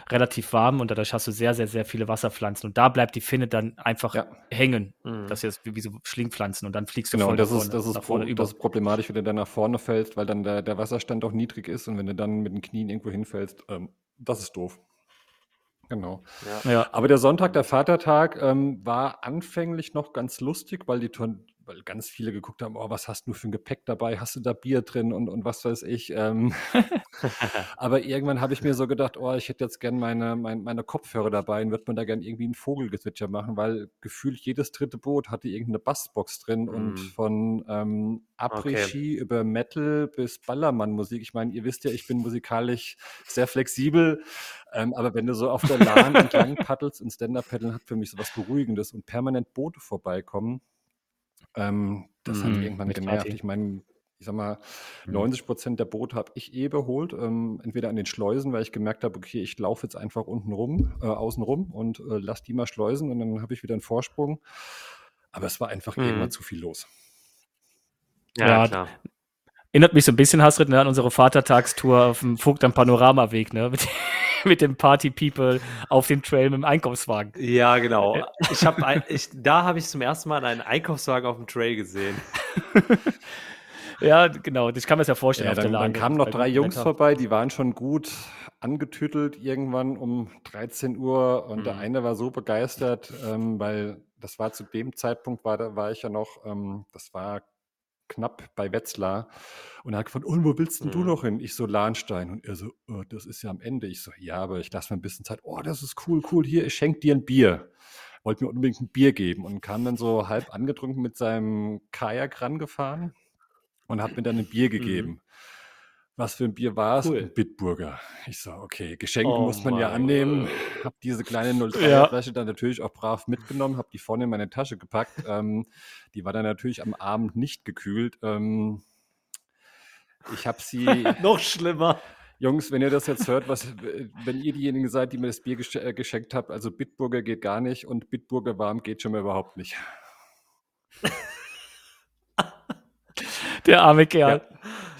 relativ warm und dadurch hast du sehr, sehr, sehr viele Wasserpflanzen. Und da bleibt die Finne dann einfach ja. hängen. Mhm. Das ist wie, wie so Schlingpflanzen und dann fliegst du genau, voll das ist, das ist, vorne über. Das ist problematisch, wenn du dann nach vorne fällst, weil dann der, der Wasserstand auch niedrig ist und wenn du dann mit den Knien irgendwo hinfällst, ähm, das ist doof. Genau. Ja. ja. Aber der Sonntag, der Vatertag, ähm, war anfänglich noch ganz lustig, weil die weil ganz viele geguckt haben, oh, was hast du für ein Gepäck dabei? Hast du da Bier drin und, und was weiß ich? Ähm, [LAUGHS] aber irgendwann habe ich mir so gedacht, oh, ich hätte jetzt gern meine, meine, meine Kopfhörer dabei und würde man da gern irgendwie ein Vogelgezwitscher machen, weil gefühlt jedes dritte Boot hatte irgendeine Bassbox drin mm. und von ähm, Après-Ski okay. über Metal bis Ballermann-Musik. Ich meine, ihr wisst ja, ich bin musikalisch sehr flexibel, ähm, aber wenn du so auf der Lahn [LAUGHS] entlang paddelst und Stand-Up-Paddeln hat für mich so was Beruhigendes und permanent Boote vorbeikommen, ähm, das hat mhm, irgendwann genervt. Ich meine, ich sag mal, 90 mhm. Prozent der Boote habe ich eh überholt, ähm, entweder an den Schleusen, weil ich gemerkt habe, okay, ich laufe jetzt einfach unten rum, äh, außen rum und äh, lass die mal schleusen und dann habe ich wieder einen Vorsprung. Aber es war einfach mhm. irgendwann zu viel los. Ja, ja klar. Erinnert mich so ein bisschen, Hasrit, ne, an unsere Vatertagstour auf dem Vogt am Panoramaweg, ne? Mit, mit dem Party People auf dem Trail mit dem Einkaufswagen. Ja, genau. Ich hab ein, ich, da habe ich zum ersten Mal einen Einkaufswagen auf dem Trail gesehen. [LAUGHS] ja, genau. Ich kann mir das ja vorstellen. Ja, dann, dann kamen noch drei Jungs vorbei, die waren schon gut angetütelt irgendwann um 13 Uhr und mhm. der eine war so begeistert, ähm, weil das war zu dem Zeitpunkt, war, da war ich ja noch, ähm, das war knapp bei Wetzlar und er hat gefragt, und wo willst denn du mhm. noch hin? Ich so, Lahnstein. Und er so, oh, das ist ja am Ende. Ich so, ja, aber ich lasse mir ein bisschen Zeit. Oh, das ist cool, cool. Hier, ich schenke dir ein Bier. Wollte mir unbedingt ein Bier geben und kam dann so halb angetrunken mit seinem Kajak rangefahren und hat mir dann ein Bier mhm. gegeben. Mhm. Was für ein Bier war es? Cool. Ein Bitburger. Ich so, okay, Geschenke oh muss man ja annehmen. Hab diese kleine 03er-Flasche [LAUGHS] ja. dann natürlich auch brav mitgenommen, hab die vorne in meine Tasche gepackt. ähm, die war dann natürlich am Abend nicht gekühlt. Ähm, ich habe sie. [LAUGHS] Noch schlimmer. Jungs, wenn ihr das jetzt hört, was, wenn ihr diejenigen seid, die mir das Bier äh, geschenkt habt, also Bitburger geht gar nicht und Bitburger warm geht schon mal überhaupt nicht. [LAUGHS] Der arme Kerl. Ja.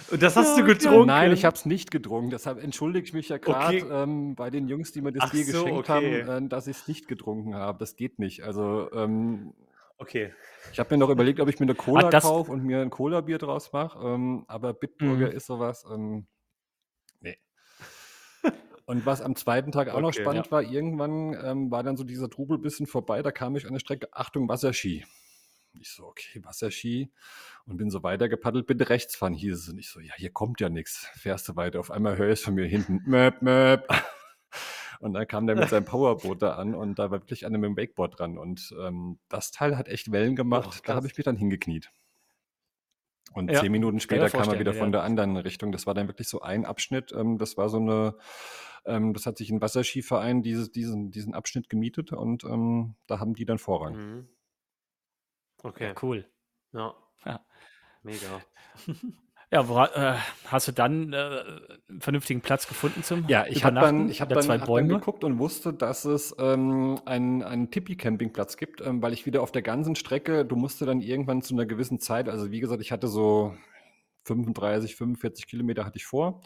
Und das hast ja, du getrunken? Nein, ich habe es nicht getrunken. Deshalb entschuldige ich mich ja gerade okay. ähm, bei den Jungs, die mir das Ach Bier so, geschenkt okay. haben, äh, dass ich es nicht getrunken habe. Das geht nicht. Also, ähm, okay. Ich habe mir noch überlegt, ob ich mir eine Cola kaufe und mir ein Cola-Bier draus mache. Ähm, aber Bitburger mhm. ist sowas. Ähm, nee. [LAUGHS] Und was am zweiten Tag auch okay, noch spannend ja. war, irgendwann ähm, war dann so dieser Trubel ein bisschen vorbei. Da kam ich an der Strecke, Achtung, Wasserski. Ich so, okay, Wasserski. Und bin so weiter gepaddelt, bitte rechts fahren, hieß es. Und ich so, ja, hier kommt ja nichts. Fährst du weiter. Auf einmal höre ich von mir hinten, [LAUGHS] möp, möp. [LAUGHS] Und dann kam der mit seinem Powerboot da an und da war wirklich einer mit dem Wakeboard dran. Und ähm, das Teil hat echt Wellen gemacht. Oh, da habe ich mich dann hingekniet. Und ja, zehn Minuten später kam er wieder von der anderen Richtung. Das war dann wirklich so ein Abschnitt. Ähm, das war so eine, ähm, das hat sich ein Wasserskiverein dieses, diesen, diesen Abschnitt gemietet und ähm, da haben die dann Vorrang. Mhm. Okay. Ja, cool. Ja. ja. Mega. [LAUGHS] Ja, wo, äh, hast du dann äh, einen vernünftigen Platz gefunden zum Ja, ich habe dann, ich hab dann, hab dann geguckt und wusste, dass es ähm, einen, einen Tipi-Campingplatz gibt, ähm, weil ich wieder auf der ganzen Strecke, du musste dann irgendwann zu einer gewissen Zeit, also wie gesagt, ich hatte so 35, 45 Kilometer hatte ich vor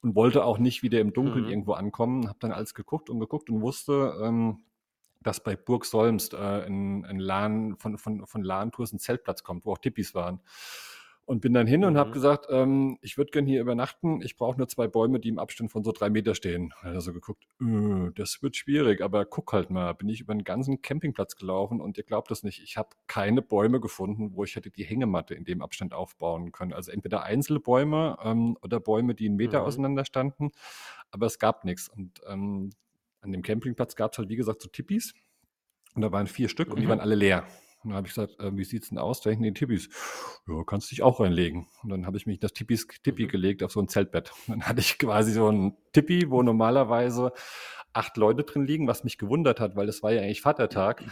und wollte auch nicht wieder im Dunkeln mhm. irgendwo ankommen. Habe dann alles geguckt und geguckt und wusste, ähm, dass bei Burg Solmst äh, ein, ein LAN von, von, von LAN-Tours ein Zeltplatz kommt, wo auch Tippis waren. Und bin dann hin mhm. und habe gesagt, ähm, ich würde gern hier übernachten. Ich brauche nur zwei Bäume, die im Abstand von so drei Meter stehen. Hat er so geguckt, äh, das wird schwierig, aber guck halt mal, bin ich über einen ganzen Campingplatz gelaufen und ihr glaubt das nicht, ich habe keine Bäume gefunden, wo ich hätte die Hängematte in dem Abstand aufbauen können. Also entweder einzelne Bäume ähm, oder Bäume, die einen Meter mhm. auseinander standen, aber es gab nichts. Und ähm, an dem Campingplatz gab es halt, wie gesagt, so Tippis. Und da waren vier Stück mhm. und die mhm. waren alle leer. Und dann habe ich gesagt, äh, wie sieht's denn aus? Da hinten die Tippis. Ja, kannst du dich auch reinlegen. Und dann habe ich mich das Tippis, Tippi mhm. gelegt auf so ein Zeltbett. Und dann hatte ich quasi so ein Tippi, wo normalerweise acht Leute drin liegen, was mich gewundert hat, weil es war ja eigentlich Vatertag.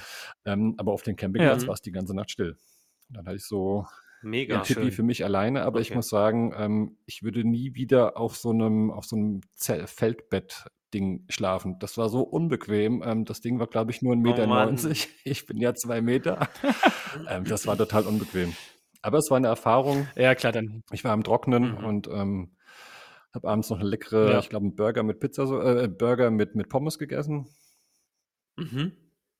Ähm, aber auf dem Campingplatz ja. war es die ganze Nacht still. Und dann hatte ich so Mega. Ein Tippi für mich alleine, aber okay. ich muss sagen, ähm, ich würde nie wieder auf so einem, auf so einem Feldbett Ding schlafen. Das war so unbequem. Ähm, das Ding war, glaube ich, nur 1,90 Meter. Oh [LAUGHS] ich bin ja zwei Meter. [LAUGHS] ähm, das war total unbequem. Aber es war eine Erfahrung. Ja, klar, dann. Ich war im Trocknen mhm. und ähm, habe abends noch eine leckere, ja. ich glaube, einen Burger mit Pizza, äh, Burger mit, mit Pommes gegessen. Mhm.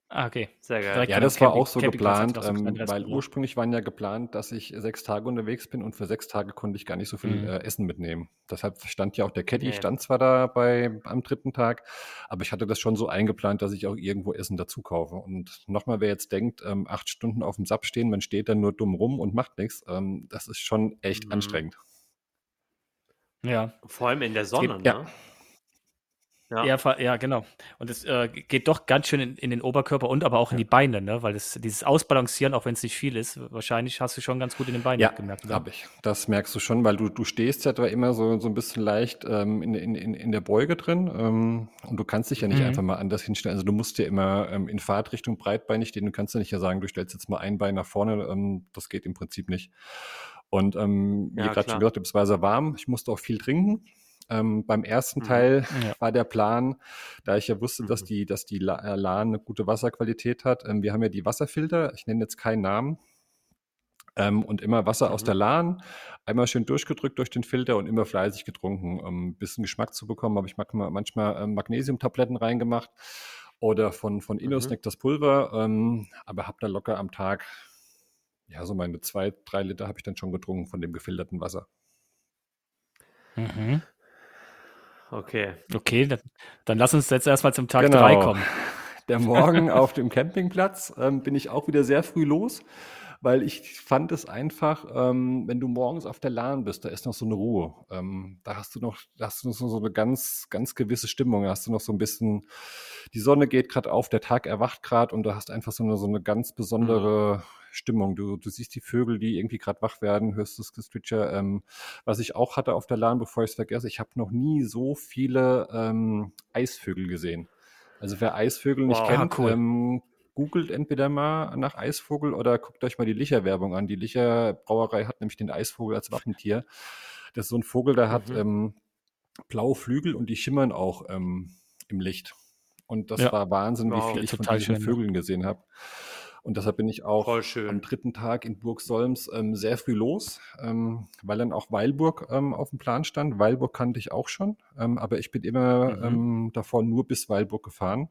Ah, okay. Sehr geil. Direkt ja, das war auch so geplant, ähm, weil ursprünglich waren ja geplant, dass ich sechs Tage unterwegs bin und für sechs Tage konnte ich gar nicht so viel mhm. äh, Essen mitnehmen. Deshalb stand ja auch der Caddy, okay. stand zwar da bei, am dritten Tag, aber ich hatte das schon so eingeplant, dass ich auch irgendwo Essen dazu kaufe. Und nochmal, wer jetzt denkt, ähm, acht Stunden auf dem Sap stehen, man steht dann nur dumm rum und macht nichts, ähm, das ist schon echt mhm. anstrengend. Ja. Vor allem in der Sonne, gibt, ne? Ja. Ja. Ja, ja, genau. Und es äh, geht doch ganz schön in, in, den Oberkörper und aber auch in die Beine, ne? weil das, dieses Ausbalancieren, auch wenn es nicht viel ist, wahrscheinlich hast du schon ganz gut in den Beinen ja, gemerkt. Ja, habe ich. Das merkst du schon, weil du, du stehst ja da immer so, so ein bisschen leicht ähm, in, in, in der Beuge drin ähm, und du kannst dich ja nicht mhm. einfach mal anders hinstellen. Also du musst ja immer ähm, in Fahrtrichtung breitbeinig stehen. Du kannst ja nicht ja sagen, du stellst jetzt mal ein Bein nach vorne. Ähm, das geht im Prinzip nicht. Und ähm, wie ja, gerade schon gesagt, es war sehr warm. Ich musste auch viel trinken. Ähm, beim ersten mhm. Teil ja. war der Plan, da ich ja wusste, mhm. dass die, dass die äh, LAN eine gute Wasserqualität hat. Ähm, wir haben ja die Wasserfilter, ich nenne jetzt keinen Namen. Ähm, und immer Wasser mhm. aus der LAN, einmal schön durchgedrückt durch den Filter und immer fleißig getrunken. Um ein bisschen Geschmack zu bekommen, habe ich manchmal ähm, Magnesiumtabletten reingemacht oder von, von Innosnack mhm. das Pulver, ähm, aber habe da locker am Tag, ja, so meine zwei, drei Liter habe ich dann schon getrunken von dem gefilterten Wasser. Mhm. Okay. Okay, dann, dann lass uns jetzt erstmal zum Tag 3 genau. kommen. Der Morgen auf dem Campingplatz ähm, bin ich auch wieder sehr früh los, weil ich fand es einfach, ähm, wenn du morgens auf der Lahn bist, da ist noch so eine Ruhe. Ähm, da hast du noch, da hast du noch so eine ganz, ganz gewisse Stimmung. Da hast du noch so ein bisschen, die Sonne geht gerade auf, der Tag erwacht gerade und du hast einfach so eine, so eine ganz besondere mhm. Stimmung. Du, du siehst die Vögel, die irgendwie gerade wach werden, hörst das Gezwitscher. Ähm, was ich auch hatte auf der LAN, bevor ich es vergesse, ich habe noch nie so viele ähm, Eisvögel gesehen. Also wer Eisvögel nicht wow, kennt, cool. ähm, googelt entweder mal nach Eisvogel oder guckt euch mal die Licher-Werbung an. Die Licher Brauerei hat nämlich den Eisvogel als Wappentier. Das ist so ein Vogel, der hat mhm. ähm, blaue Flügel und die schimmern auch ähm, im Licht. Und das ja. war Wahnsinn, wow, wie viel ich von diesen schön, Vögeln gesehen habe. Und deshalb bin ich auch am dritten Tag in Burg Solms ähm, sehr früh los, ähm, weil dann auch Weilburg ähm, auf dem Plan stand. Weilburg kannte ich auch schon, ähm, aber ich bin immer mhm. Ähm, davor nur bis Weilburg gefahren.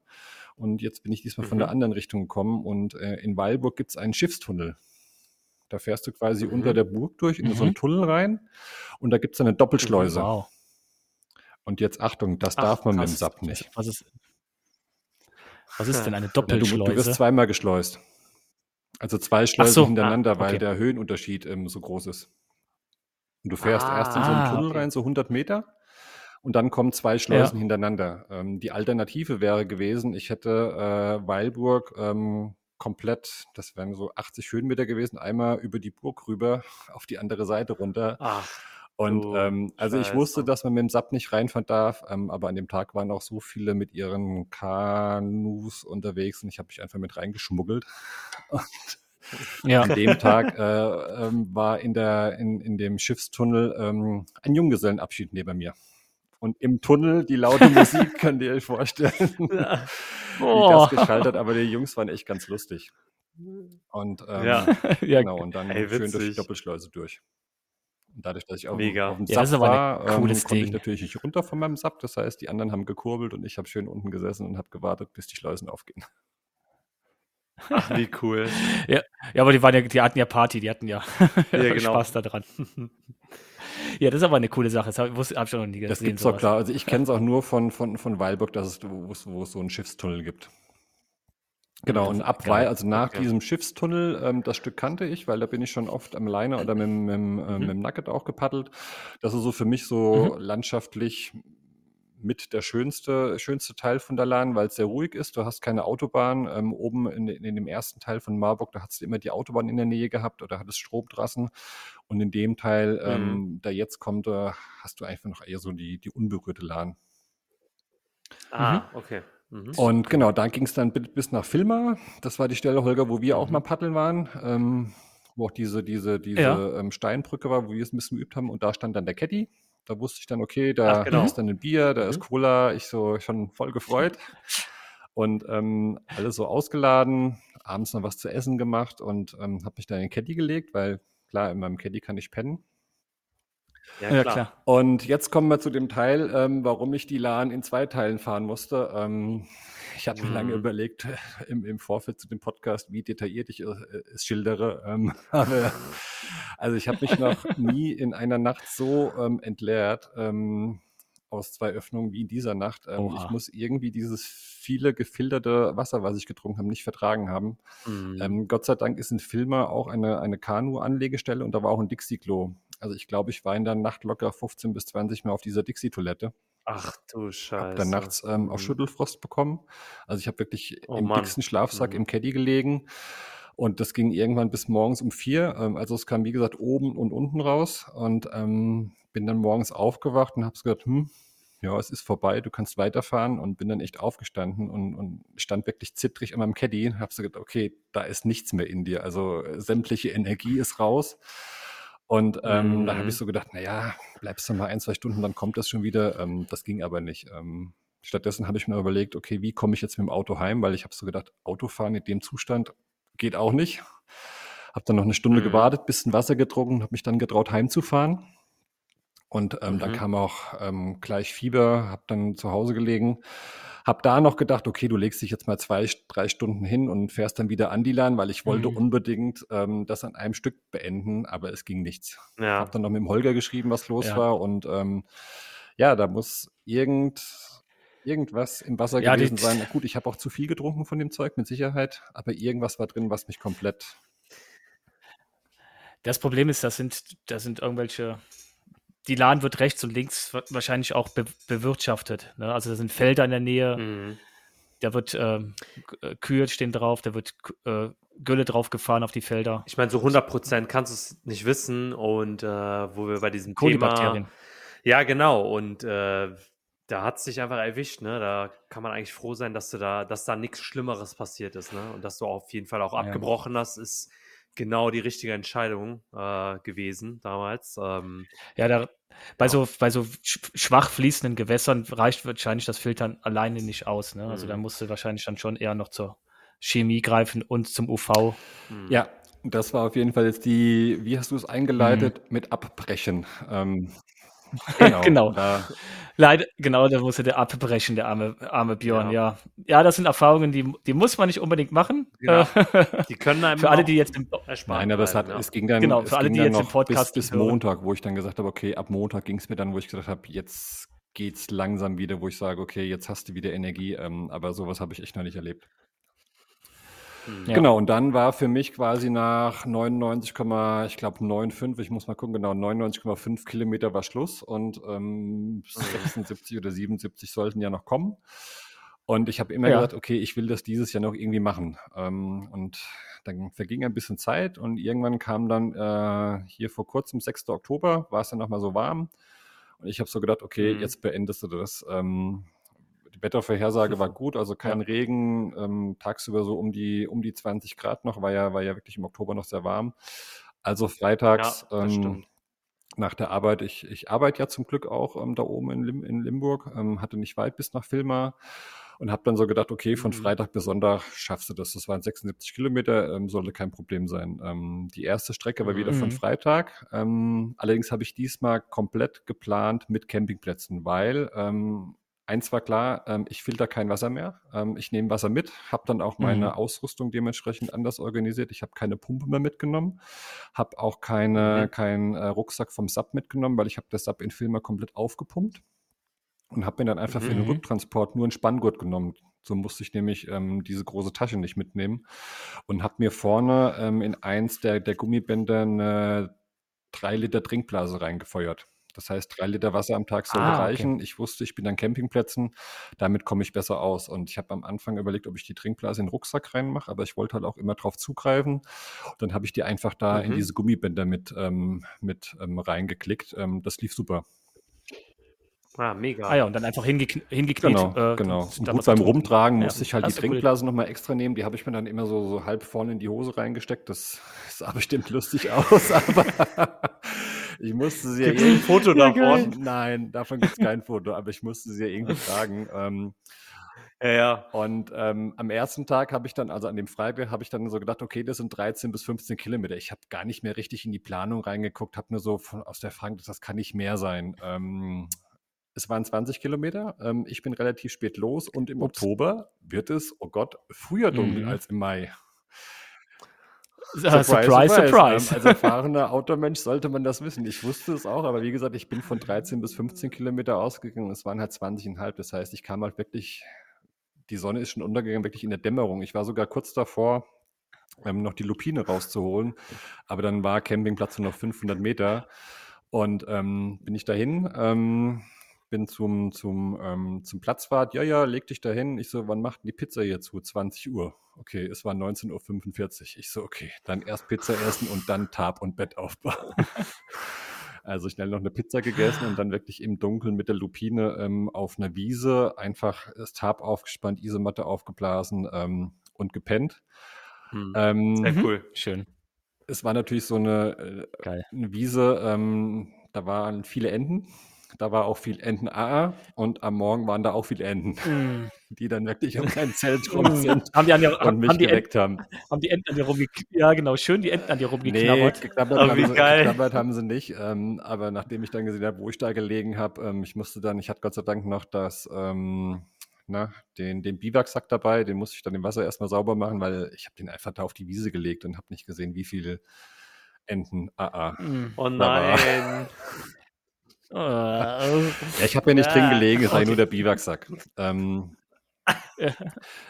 Und jetzt bin ich diesmal mhm. von der mhm. anderen Richtung gekommen und äh, in Weilburg gibt es einen Schiffstunnel. Da fährst du quasi mhm. unter der Burg durch in so einen mhm. Tunnel rein und da gibt es eine Doppelschleuse. Wow. Und jetzt Achtung, das Ach, darf man krass. mit dem SAP nicht. Was ist, was ist denn eine Doppelschleuse? Du, du wirst zweimal geschleust. Also zwei Schleusen so, hintereinander, ah, okay. weil der Höhenunterschied ähm, so groß ist. Und du fährst ah, erst in so einen Tunnel okay. rein, so 100 Meter, und dann kommen zwei Schleusen ja. hintereinander. Ähm, die Alternative wäre gewesen, ich hätte äh, Weilburg ähm, komplett, das wären so 80 Höhenmeter gewesen, einmal über die Burg rüber [LAUGHS] auf die andere Seite runter. Ach. Und ähm, also ich wusste, dass man mit dem SAP nicht reinfahren darf, ähm, aber an dem Tag waren auch so viele mit ihren Kanus unterwegs und ich habe mich einfach mit reingeschmuggelt. Und ja. an dem [LAUGHS] Tag äh, ähm, war in, der, in, in dem Schiffstunnel ähm, ein Junggesellenabschied neben mir. Und im Tunnel die laute Musik, [LAUGHS] könnt ihr euch vorstellen. Ja. Oh. Wie das geschaltet, aber die Jungs waren echt ganz lustig. Und ähm, [LAUGHS] ja. genau, und dann Ey, schön durch die Doppelschleuse durch. Und dadurch, dass ich auf, Mega. auf dem ja, Sub war, ähm, konnte ich natürlich nicht runter von meinem Sub. Das heißt, die anderen haben gekurbelt und ich habe schön unten gesessen und habe gewartet, bis die Schleusen aufgehen. Ach, wie cool. [LAUGHS] ja, ja, aber die, waren ja, die hatten ja Party, die hatten ja, ja [LAUGHS] genau. Spaß daran. [LAUGHS] ja, das ist aber eine coole Sache. Das habe hab ich noch nie gesehen. Das gibt es doch klar. Also ich kenne es auch nur von, von, von Weilburg, dass es, wo, wo es so einen Schiffstunnel gibt. Genau, und ab genau. also nach okay. diesem Schiffstunnel, ähm, das Stück kannte ich, weil da bin ich schon oft am Leine oder mit, mit, äh, mit dem Nugget auch gepaddelt. Das ist so für mich so mhm. landschaftlich mit der schönste, schönste Teil von der Lahn, weil es sehr ruhig ist. Du hast keine Autobahn. Ähm, oben in, in, dem ersten Teil von Marburg, da hast du immer die Autobahn in der Nähe gehabt oder hattest Stromtrassen. Und in dem Teil, ähm, mhm. der jetzt kommt, äh, hast du einfach noch eher so die, die unberührte Lahn. Ah, mhm. okay. Mhm. Und genau, da ging es dann bis nach Filma. Das war die Stelle, Holger, wo wir auch mhm. mal paddeln waren. Ähm, wo auch diese, diese, diese ja. ähm, Steinbrücke war, wo wir es ein bisschen geübt haben. Und da stand dann der Caddy. Da wusste ich dann, okay, da Ach, genau. ist dann ein Bier, da mhm. ist Cola. Ich so schon voll gefreut. [LAUGHS] Und ähm, alles so ausgeladen, abends noch was zu essen gemacht und ähm, habe mich dann in den Caddy gelegt, weil klar, in meinem Caddy kann ich pennen. Ja, klar. Ja, klar. Und jetzt kommen wir zu dem Teil, ähm, warum ich die LAN in zwei Teilen fahren musste. Ähm, ich hatte mhm. lange überlegt [LAUGHS] im, im, Vorfeld zu dem Podcast, wie detailliert ich äh, es schildere. Ähm, [LAUGHS] aber, also ich habe mich noch nie in einer Nacht so ähm, entleert ähm, aus zwei Öffnungen wie in dieser Nacht. Ähm, ich muss irgendwie dieses viele gefilterte Wasser, was ich getrunken habe, nicht vertragen haben. Mhm. Ähm, Gott sei Dank ist in Filmer auch eine, eine Kanu-Anlegestelle und da war auch ein Dixie-Klo. Also ich glaube, ich war in der Nacht locker 15 bis 20 Mal auf dieser Dixie-Toilette. Ach du Scheiße. Hab dann nachts ähm, auch mhm. Schüttelfrost bekommen. Also ich habe wirklich oh, im Mann. dicksten Schlafsack mhm. im Caddy gelegen. Und das ging irgendwann bis morgens um vier. Ähm, also es kam, wie gesagt, oben und unten raus. Und ähm, bin dann morgens aufgewacht und habe gesagt, hm, ja, es ist vorbei, du kannst weiterfahren und bin dann echt aufgestanden und, und stand wirklich zittrig an meinem Caddy und habe so gedacht, okay, da ist nichts mehr in dir. Also sämtliche Energie ist raus. Und ähm, mhm. da habe ich so gedacht, naja, bleibst du mal ein, zwei Stunden, dann kommt das schon wieder. Ähm, das ging aber nicht. Ähm, stattdessen habe ich mir überlegt, okay, wie komme ich jetzt mit dem Auto heim? Weil ich habe so gedacht, Autofahren in dem Zustand geht auch nicht. Habe dann noch eine Stunde mhm. gewartet, bisschen Wasser getrunken, habe mich dann getraut, heimzufahren. Und ähm, mhm. dann kam auch ähm, gleich Fieber, habe dann zu Hause gelegen hab da noch gedacht, okay, du legst dich jetzt mal zwei, drei Stunden hin und fährst dann wieder an die Lahn, weil ich wollte mhm. unbedingt ähm, das an einem Stück beenden, aber es ging nichts. Ja. Hab dann noch mit dem Holger geschrieben, was los ja. war und ähm, ja, da muss irgend, irgendwas im Wasser ja, gewesen sein. Gut, ich habe auch zu viel getrunken von dem Zeug, mit Sicherheit, aber irgendwas war drin, was mich komplett. Das Problem ist, das sind, das sind irgendwelche die Lahn wird rechts und links wahrscheinlich auch be bewirtschaftet. Ne? Also da sind Felder in der Nähe, mhm. da wird ähm, äh, Kühe stehen drauf, da wird äh, Gülle drauf gefahren auf die Felder. Ich meine, so 100 Prozent kannst du es nicht wissen und äh, wo wir bei diesem Thema... Ja, genau und äh, da hat es dich einfach erwischt, ne? Da kann man eigentlich froh sein, dass du da, dass da nichts Schlimmeres passiert ist, ne? Und dass du auf jeden Fall auch abgebrochen ja. hast, ist genau die richtige Entscheidung äh, gewesen damals. Ähm, ja, da, bei, ja. so, bei so schwach fließenden Gewässern reicht wahrscheinlich das Filtern alleine nicht aus. Ne? Also mhm. da musst du wahrscheinlich dann schon eher noch zur Chemie greifen und zum UV. Mhm. Ja, das war auf jeden Fall jetzt die, wie hast du es eingeleitet, mhm. mit Abbrechen. Ähm, [LAUGHS] Genau. genau. Da. Leider, genau, da musste der abbrechen, der arme, arme Björn, ja. ja. ja. das sind Erfahrungen, die, die muss man nicht unbedingt machen. Genau. [LAUGHS] Die können einem Für alle, die jetzt im Nein, aber es, hat, ja. es ging dann, genau, für alle, die jetzt im Podcast bis, bis Montag, wo ich dann gesagt habe, okay, ab Montag ging es mir dann, wo ich gesagt habe, jetzt geht's langsam wieder, wo ich sage, okay, jetzt hast du wieder Energie, ähm, aber sowas habe ich echt noch nicht erlebt. Mhm. Ja. Genau, und dann war für mich quasi nach 99, ich glaube 9,5, ich muss mal gucken, genau, 99,5 Kilometer war Schluss und ähm, 76 oder 77 sollten ja noch kommen. Und ich habe immer ja. gesagt, okay, ich will das dieses Jahr noch irgendwie machen. Ähm, und dann verging ein bisschen Zeit und irgendwann kam dann äh, hier vor kurzem, 6. Oktober, war es dann nochmal so warm. Und ich habe so gedacht, okay, mhm. jetzt beendest du das. Ähm, die Wettervorhersage war [LAUGHS] gut, also kein ja. Regen, ähm, tagsüber so um die, um die 20 Grad noch, war ja, war ja wirklich im Oktober noch sehr warm. Also freitags ja, ähm, nach der Arbeit, ich, ich arbeite ja zum Glück auch ähm, da oben in, Lim, in Limburg, ähm, hatte nicht weit bis nach Filma und habe dann so gedacht, okay, von mhm. Freitag bis Sonntag schaffst du das. Das waren 76 Kilometer, ähm, sollte kein Problem sein. Ähm, die erste Strecke war wieder mhm. von Freitag. Ähm, allerdings habe ich diesmal komplett geplant mit Campingplätzen, weil ähm, eins war klar, ähm, ich filter kein Wasser mehr. Ähm, ich nehme Wasser mit, habe dann auch meine mhm. Ausrüstung dementsprechend anders organisiert. Ich habe keine Pumpe mehr mitgenommen, habe auch keine, mhm. keinen äh, Rucksack vom SAP mitgenommen, weil ich habe das SAP in Filmer komplett aufgepumpt und habe mir dann einfach mhm. für den mhm. Rücktransport nur einen Spanngurt genommen. So musste ich nämlich ähm, diese große Tasche nicht mitnehmen und habe mir vorne ähm, in eins der, der Gummibänder eine drei Liter Trinkblase reingefeuert. Das heißt, drei Liter Wasser am Tag soll ah, reichen. Okay. Ich wusste, ich bin an Campingplätzen, damit komme ich besser aus. Und ich habe am Anfang überlegt, ob ich die Trinkblase in den Rucksack reinmache, aber ich wollte halt auch immer drauf zugreifen. Dann habe ich die einfach da mhm. in diese Gummibänder mit, ähm, mit ähm, reingeklickt. Ähm, das lief super. Ah, mega. Ah ja, und dann einfach hingekn hingekniet. Genau, äh, genau. Und gut, beim Rumtragen ja, musste ich halt die Trinkblase nochmal extra nehmen. Die habe ich mir dann immer so, so halb vorne in die Hose reingesteckt. Das [LAUGHS] sah bestimmt lustig aus, [LAUGHS] aber ich musste sie Gibt ja irgendwie... ein Foto davon? Nein, davon gibt es kein Foto, aber ich musste sie ja irgendwie tragen. Ähm, ja, ja. Und ähm, am ersten Tag habe ich dann, also an dem Freitag, habe ich dann so gedacht, okay, das sind 13 bis 15 Kilometer. Ich habe gar nicht mehr richtig in die Planung reingeguckt, habe nur so von, aus der Frage, das kann nicht mehr sein. Ähm, es waren 20 Kilometer. Ähm, ich bin relativ spät los und im Ups. Oktober wird es, oh Gott, früher dunkel mhm. als im Mai. [LAUGHS] Surprise, surprise. surprise. Ähm, [LAUGHS] als erfahrener Automensch sollte man das wissen. Ich wusste es auch, aber wie gesagt, ich bin von 13 bis 15 Kilometer ausgegangen. Es waren halt 20,5. Das heißt, ich kam halt wirklich, die Sonne ist schon untergegangen, wirklich in der Dämmerung. Ich war sogar kurz davor, ähm, noch die Lupine rauszuholen. Aber dann war Campingplatz nur noch 500 Meter. Und ähm, bin ich dahin. Ähm, bin zum, zum, ähm, zum Platzwart, ja, ja, leg dich da hin. Ich so, wann macht die Pizza hier zu? 20 Uhr. Okay, es war 19.45 Uhr. Ich so, okay, dann erst Pizza essen und dann Tab und Bett aufbauen. [LAUGHS] also schnell noch eine Pizza gegessen und dann wirklich im Dunkeln mit der Lupine ähm, auf einer Wiese einfach das Tab aufgespannt, Isomatte aufgeblasen ähm, und gepennt. Hm. Ähm, Sehr cool. Schön. Es war natürlich so eine, äh, eine Wiese, ähm, da waren viele Enten da war auch viel Enten-AA und am Morgen waren da auch viele Enten, mm. die dann wirklich um ein Zentrum [LAUGHS] mm. sind haben die an dir, und mich haben geweckt haben. Haben die Enten an dir rumgeknabbert? Ja, genau, schön die Enten an dir rumgeknabbert. Nee, geknabbert, oh, haben, sie, geknabbert haben sie nicht. Ähm, aber nachdem ich dann gesehen habe, wo ich da gelegen habe, ähm, ich musste dann, ich hatte Gott sei Dank noch das, ähm, na, den, den Biwaksack dabei, den musste ich dann im Wasser erstmal sauber machen, weil ich habe den einfach da auf die Wiese gelegt und habe nicht gesehen, wie viele Enten AA. Mm. Oh nein. [LAUGHS] ja, ich habe ja nicht drin gelegen, es war nur der Biwaksack. Ähm,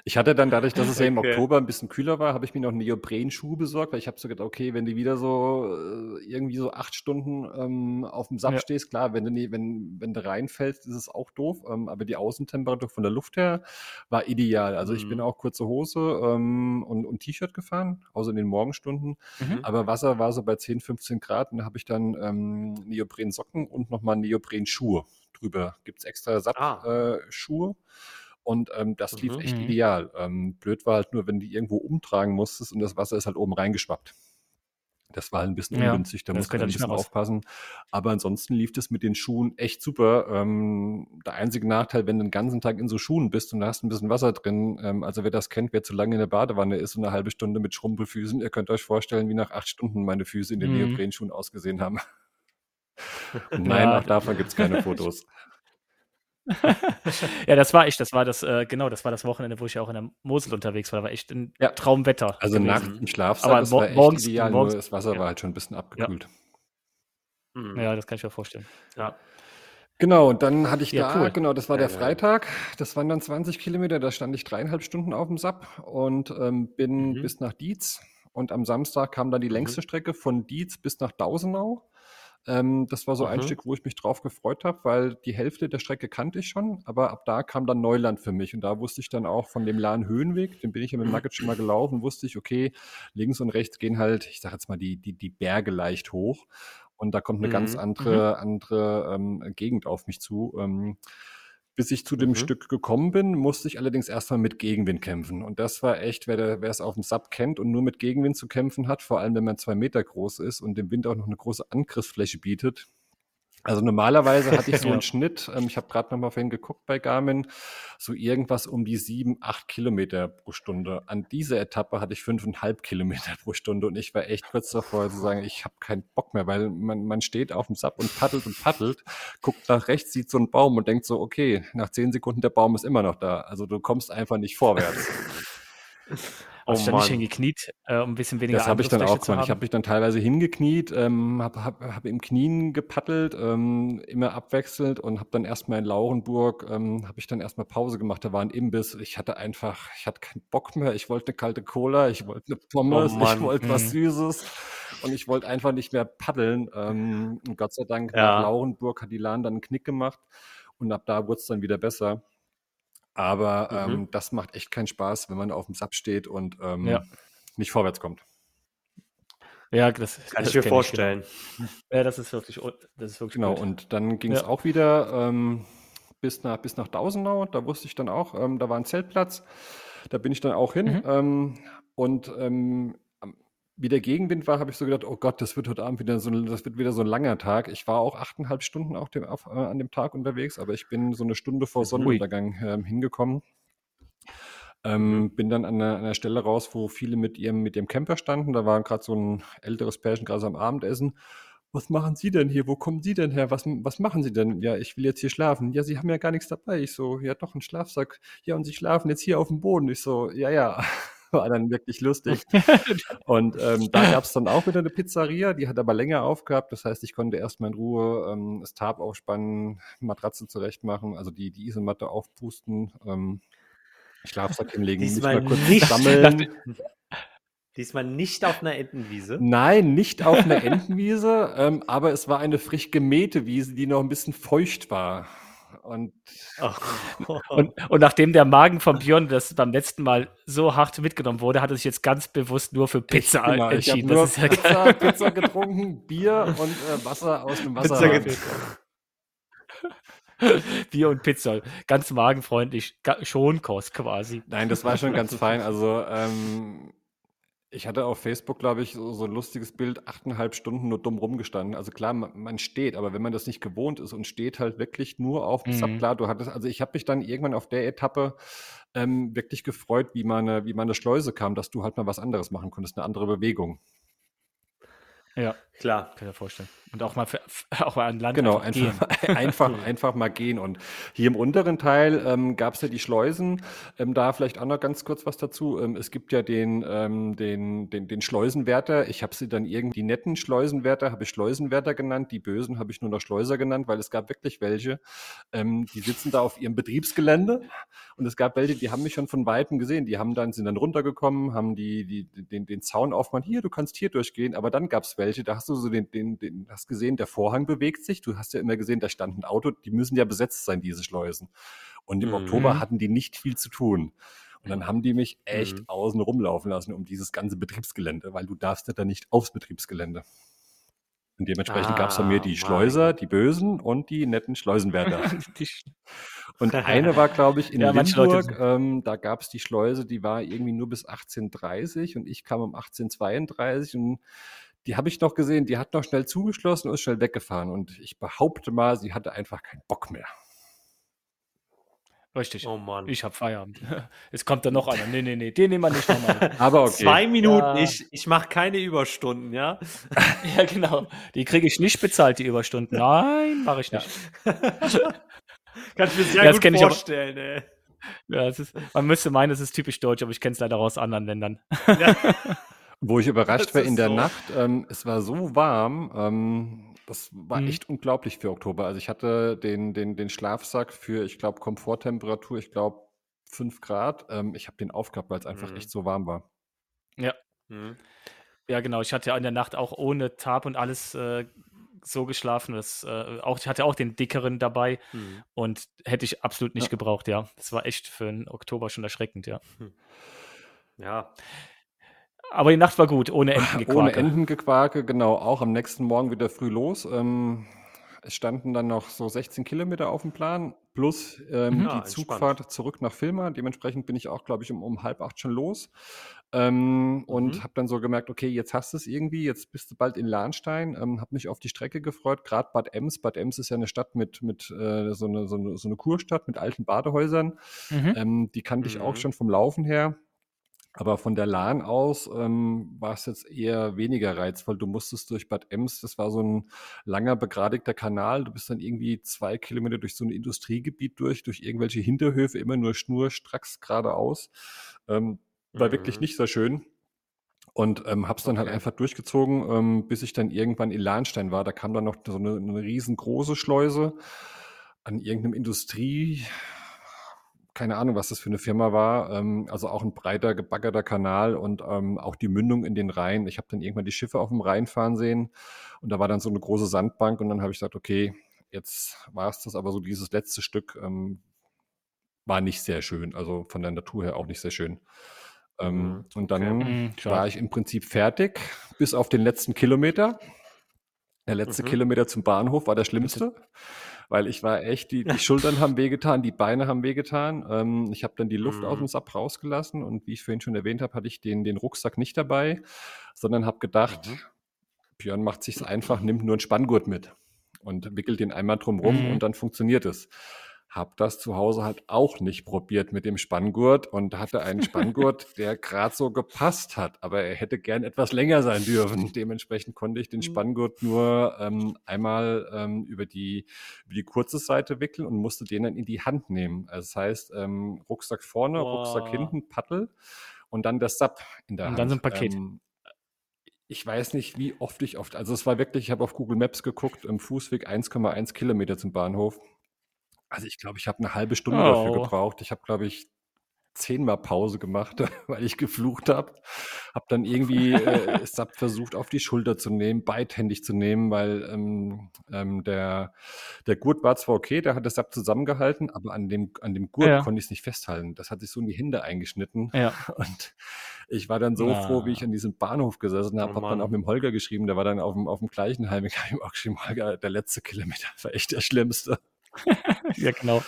ich hatte dann dadurch, dass es ja im okay. Oktober ein bisschen kühler war, habe ich mir noch Neoprenschuhe besorgt, weil ich habe so gedacht, okay, wenn du wieder so äh, irgendwie so acht Stunden ähm, auf dem Sack ja. stehst, klar, wenn du, nie, wenn, wenn du reinfällst, ist es auch doof, ähm, aber die Außentemperatur von der Luft her war ideal. Also mhm. ich bin mhm. auch kurze Hose ähm, und, und T-Shirt gefahren, außer in den Morgenstunden, mhm. aber Wasser war so bei 10, 15 Grad und da habe ich dann ähm, Neoprensocken und nochmal Neoprenschuhe drüber. Gibt es extra SAP-Schuhe. Ah. Äh, und ähm, das lief mhm. echt mhm. ideal. Ähm, blöd war halt nur, wenn die irgendwo umtragen musstest und das Wasser ist halt oben reingeschwappt. Das war halt ein bisschen ungünstig, da muss man ein bisschen aufpassen. Aber ansonsten lief das mit den Schuhen echt super. Ähm, der einzige Nachteil, wenn du den ganzen Tag in so Schuhen bist und da hast ein bisschen Wasser drin, ähm, also wer das kennt, wer zu lange in der Badewanne ist und eine halbe Stunde mit Schrumpelfüßen, ihr könnt euch vorstellen, wie nach acht Stunden meine Füße in den mhm. Neoprenschuhen ausgesehen haben. [LAUGHS] Nein, ja. auch davon gibt es keine Fotos. [LAUGHS] ja, das war echt, das war das, äh, genau, das war das Wochenende, wo ich auch in der Mosel unterwegs war. Da war echt ein ja. Traumwetter. Also nachts im Schlafsaal, Aber das war echt morgens, ideal, morgens, nur das Wasser ja. war halt schon ein bisschen abgekühlt. Ja. Mhm. ja, das kann ich mir vorstellen. Ja. Genau, und dann hatte ich ja, da, cool. genau, das war der Freitag, das waren dann 20 Kilometer, da stand ich dreieinhalb Stunden auf dem SAP und ähm, bin mhm. bis nach Dietz. Und am Samstag kam dann die mhm. längste mhm. Strecke von Dietz bis nach Dausenau. Ähm, das war so mhm. ein Stück, wo ich mich drauf gefreut habe, weil die Hälfte der Strecke kannte ich schon, aber ab da kam dann Neuland für mich. Und da wusste ich dann auch von dem Lahn Höhenweg, den bin ich ja mit dem Nugget schon mal gelaufen, wusste ich, okay, links und rechts gehen halt, ich sage jetzt mal, die, die, die Berge leicht hoch. Und da kommt eine mhm. ganz andere, mhm. andere ähm, Gegend auf mich zu. Ähm, bis ich zu dem mhm. Stück gekommen bin, musste ich allerdings erstmal mit Gegenwind kämpfen. Und das war echt, wer, wer es auf dem Sub kennt und nur mit Gegenwind zu kämpfen hat, vor allem wenn man zwei Meter groß ist und dem Wind auch noch eine große Angriffsfläche bietet, also normalerweise hatte ich so einen [LAUGHS] Schnitt, ähm, ich habe gerade noch mal vorhin geguckt bei Garmin, so irgendwas um die sieben, acht Kilometer pro Stunde. An dieser Etappe hatte ich fünfeinhalb Kilometer pro Stunde und ich war echt kurz davor zu sagen, ich habe keinen Bock mehr, weil man, man steht auf dem Sub und paddelt und paddelt, guckt nach rechts, sieht so einen Baum und denkt so, okay, nach zehn Sekunden der Baum ist immer noch da. Also du kommst einfach nicht vorwärts. [LAUGHS] Hast oh, du dann nicht hingekniet, äh, um ein bisschen weniger Das habe ich dann auch gemacht. Ich habe mich dann teilweise hingekniet, ähm, habe hab, hab im Knien gepaddelt, ähm, immer abwechselnd und habe dann erstmal in Laurenburg, ähm, habe ich dann erstmal Pause gemacht. Da war ein Imbiss. Ich hatte einfach, ich hatte keinen Bock mehr. Ich wollte eine kalte Cola, ich wollte eine Pommes, oh ich wollte mhm. was Süßes und ich wollte einfach nicht mehr paddeln. Ähm, und Gott sei Dank ja. nach Laurenburg hat die Lahn dann einen Knick gemacht und ab da wurde es dann wieder besser. Aber mhm. ähm, das macht echt keinen Spaß, wenn man auf dem Sub steht und ähm, ja. nicht vorwärts kommt. Ja, das kann das ich mir vorstellen. Ich genau. Ja, das ist wirklich, das ist wirklich genau. Gut. Und dann ging es ja. auch wieder ähm, bis nach bis nach Dausenau. Da wusste ich dann auch, ähm, da war ein Zeltplatz. Da bin ich dann auch hin. Mhm. Ähm, und ähm, wie der Gegenwind war, habe ich so gedacht, oh Gott, das wird heute Abend wieder so, das wird wieder so ein langer Tag. Ich war auch achteinhalb Stunden auf dem, auf, äh, an dem Tag unterwegs, aber ich bin so eine Stunde vor Sonnenuntergang äh, hingekommen. Ähm, mhm. Bin dann an einer, an einer, Stelle raus, wo viele mit ihrem, mit ihrem Camper standen. Da war gerade so ein älteres Pärchen gerade am Abendessen. Was machen Sie denn hier? Wo kommen Sie denn her? Was, was machen Sie denn? Ja, ich will jetzt hier schlafen. Ja, Sie haben ja gar nichts dabei. Ich so, ja, doch, einen Schlafsack. Ja, und Sie schlafen jetzt hier auf dem Boden. Ich so, ja, ja war dann wirklich lustig. [LAUGHS] und ähm, da [LAUGHS] gab es dann auch wieder eine Pizzeria, die hat aber länger aufgehabt. Das heißt, ich konnte erstmal in Ruhe ähm, das Tarp aufspannen, Matratze zurechtmachen, also die, die Isomatte aufpusten, ähm, Schlafsack hinlegen, Diesmal mich mal kurz nicht sammeln. Diesmal nicht auf einer Entenwiese? Nein, nicht auf einer [LAUGHS] Entenwiese, ähm, aber es war eine frisch gemähte Wiese, die noch ein bisschen feucht war. Und, und, und, nachdem der Magen von Björn das beim letzten Mal so hart mitgenommen wurde, hat er sich jetzt ganz bewusst nur für Pizza ich, genau, entschieden. Ich nur ja Pizza, Pizza, getrunken, Bier und äh, Wasser aus dem Wasser. [LAUGHS] Bier und Pizza, ganz magenfreundlich, Schonkost quasi. Nein, das war schon ganz fein. Also ähm, ich hatte auf Facebook, glaube ich, so, so, ein lustiges Bild, achteinhalb Stunden nur dumm rumgestanden. Also klar, man, man, steht, aber wenn man das nicht gewohnt ist und steht halt wirklich nur auf mhm. Klar, du hattest, also ich habe mich dann irgendwann auf der Etappe ähm, wirklich gefreut, wie meine, wie meine Schleuse kam, dass du halt mal was anderes machen konntest, eine andere Bewegung. Ja, klar. Kann ich mir vorstellen. Und auch mal, für, [LAUGHS] auch mal an Land genau, einfach, einfach, [LAUGHS] einfach, einfach, mal gehen. Und hier im unteren Teil ähm, gab es ja die Schleusen. Ähm, da vielleicht auch noch ganz kurz was dazu. Ähm, es gibt ja den, ähm, den, den, den Schleusenwärter. Ich habe sie dann irgendwie, die netten Schleusenwärter habe ich Schleusenwärter genannt. Die bösen habe ich nur noch Schleuser genannt, weil es gab wirklich welche, ähm, die sitzen da auf ihrem Betriebsgelände. Und es gab welche, die haben mich schon von Weitem gesehen. Die haben dann, sind dann runtergekommen, haben die, die, den, den Zaun aufgemacht. Hier, du kannst hier durchgehen. Aber dann gab es welche, da hast du so den, den, den, hast gesehen, der Vorhang bewegt sich. Du hast ja immer gesehen, da stand ein Auto. Die müssen ja besetzt sein, diese Schleusen. Und im mhm. Oktober hatten die nicht viel zu tun. Und dann haben die mich echt mhm. außen rumlaufen lassen um dieses ganze Betriebsgelände, weil du darfst ja dann nicht aufs Betriebsgelände. Und dementsprechend ah, gab es von mir die Schleuser, die Bösen und die netten Schleusenwärter. [LAUGHS] [LAUGHS] und [LAUGHS] eine war, glaube ich, in ja, Limburg. Ähm, da gab es die Schleuse, die war irgendwie nur bis 1830 und ich kam um 1832 und die habe ich noch gesehen, die hat noch schnell zugeschlossen und ist schnell weggefahren. Und ich behaupte mal, sie hatte einfach keinen Bock mehr. Richtig. Oh Mann. Ich habe Feierabend. [LAUGHS] Jetzt kommt da noch einer. Nee, nee, nee, den nehmen wir nicht nochmal. [LAUGHS] Aber okay. Zwei Minuten, ja. ich, ich mache keine Überstunden, ja? [LAUGHS] ja, genau. Die kriege ich nicht bezahlt, die Überstunden. Nein, mache ich nicht. Ja. Kannst du mir sehr ja, gut vorstellen, ey. Ja, ist, man müsste meinen, es ist typisch deutsch, aber ich kenne es leider aus anderen Ländern. Ja. Wo ich überrascht war in der so. Nacht, ähm, es war so warm, ähm, das war mhm. echt unglaublich für Oktober. Also ich hatte den, den, den Schlafsack für, ich glaube, Komforttemperatur, ich glaube, 5 Grad. Ähm, ich habe den aufgehabt, weil es einfach mhm. echt so warm war. Ja. Mhm. Ja, genau. Ich hatte ja in der Nacht auch ohne Tab und alles äh, so geschlafen. Das, äh, auch, ich hatte auch den dickeren dabei mhm. und hätte ich absolut nicht ja. gebraucht, ja. Das war echt für den Oktober schon erschreckend, ja. Hm. Ja. Aber die Nacht war gut, ohne [LAUGHS] Entengequake. Ohne Entengequake, genau. Auch am nächsten Morgen wieder früh los. Ähm, es standen dann noch so 16 Kilometer auf dem Plan, plus ähm, mhm. die ah, Zugfahrt zurück nach Filma. Dementsprechend bin ich auch, glaube ich, um, um halb acht schon los. Ähm, und mhm. habe dann so gemerkt, okay, jetzt hast du es irgendwie, jetzt bist du bald in Lahnstein. Ähm, habe mich auf die Strecke gefreut, gerade Bad Ems. Bad Ems ist ja eine Stadt mit, mit äh, so, eine, so, eine, so eine Kurstadt mit alten Badehäusern. Mhm. Ähm, die kannte ich auch mhm. schon vom Laufen her. Aber von der Lahn aus ähm, war es jetzt eher weniger reizvoll. Du musstest durch Bad Ems, das war so ein langer, begradigter Kanal. Du bist dann irgendwie zwei Kilometer durch so ein Industriegebiet durch, durch irgendwelche Hinterhöfe, immer nur schnurstracks geradeaus. Ähm, war mhm. wirklich nicht sehr schön. Und ähm, hab's dann halt okay. halt einfach durchgezogen, ähm, bis ich dann irgendwann in Lahnstein war. Da kam dann noch so eine, eine riesengroße Schleuse an irgendeinem Industrie, keine Ahnung, was das für eine Firma war. Ähm, also auch ein breiter, gebaggerter Kanal und ähm, auch die Mündung in den Rhein. Ich habe dann irgendwann die Schiffe auf dem Rhein fahren sehen und da war dann so eine große Sandbank und dann habe ich gesagt, okay, jetzt war es das, aber so dieses letzte Stück ähm, war nicht sehr schön, also von der Natur her auch nicht sehr schön. Ähm, mhm. Und dann okay. Mhm, war ich im Prinzip fertig, bis auf den letzten Kilometer. Der letzte mhm. Kilometer zum Bahnhof war der schlimmste, weil ich war echt, die, die Schultern haben wehgetan, die Beine haben wehgetan. Ähm, ich habe dann die Luft mhm. aus dem Sapp rausgelassen und wie ich vorhin schon erwähnt habe, hatte ich den, den Rucksack nicht dabei, sondern habe gedacht, mhm. Björn macht sich's einfach, nimmt nur einen Spanngurt mit und wickelt den einmal drum rum mhm. und dann funktioniert es habe das zu Hause halt auch nicht probiert mit dem Spanngurt und hatte einen [LAUGHS] Spanngurt, der gerade so gepasst hat, aber er hätte gern etwas länger sein dürfen. [LAUGHS] Dementsprechend konnte ich den mhm. Spanngurt nur ähm, einmal ähm, über, die, über die kurze Seite wickeln und musste den dann in die Hand nehmen. Also das heißt, ähm, Rucksack vorne, Boah. Rucksack hinten, Paddel und dann das Sub in der Hand. Und dann so ein Paket. Ähm, ich weiß nicht, wie oft ich oft, also es war wirklich, ich habe auf Google Maps geguckt, im Fußweg 1,1 Kilometer zum Bahnhof. Also ich glaube, ich habe eine halbe Stunde oh. dafür gebraucht. Ich habe, glaube ich, zehnmal Pause gemacht, [LAUGHS] weil ich geflucht habe. Habe dann irgendwie äh, Sub versucht, auf die Schulter zu nehmen, beidhändig zu nehmen, weil ähm, ähm, der, der Gurt war zwar okay, der hat das Sub zusammengehalten, aber an dem, an dem Gurt ja. konnte ich es nicht festhalten. Das hat sich so in die Hände eingeschnitten. Ja. [LAUGHS] Und ich war dann so Na. froh, wie ich an diesem Bahnhof gesessen habe, oh, habe dann auch mit dem Holger geschrieben, der war dann auf dem, auf dem gleichen Heim. [LAUGHS] Ich habe ihm auch geschrieben, Holger, der letzte Kilometer war echt der schlimmste. [LAUGHS] ja, genau.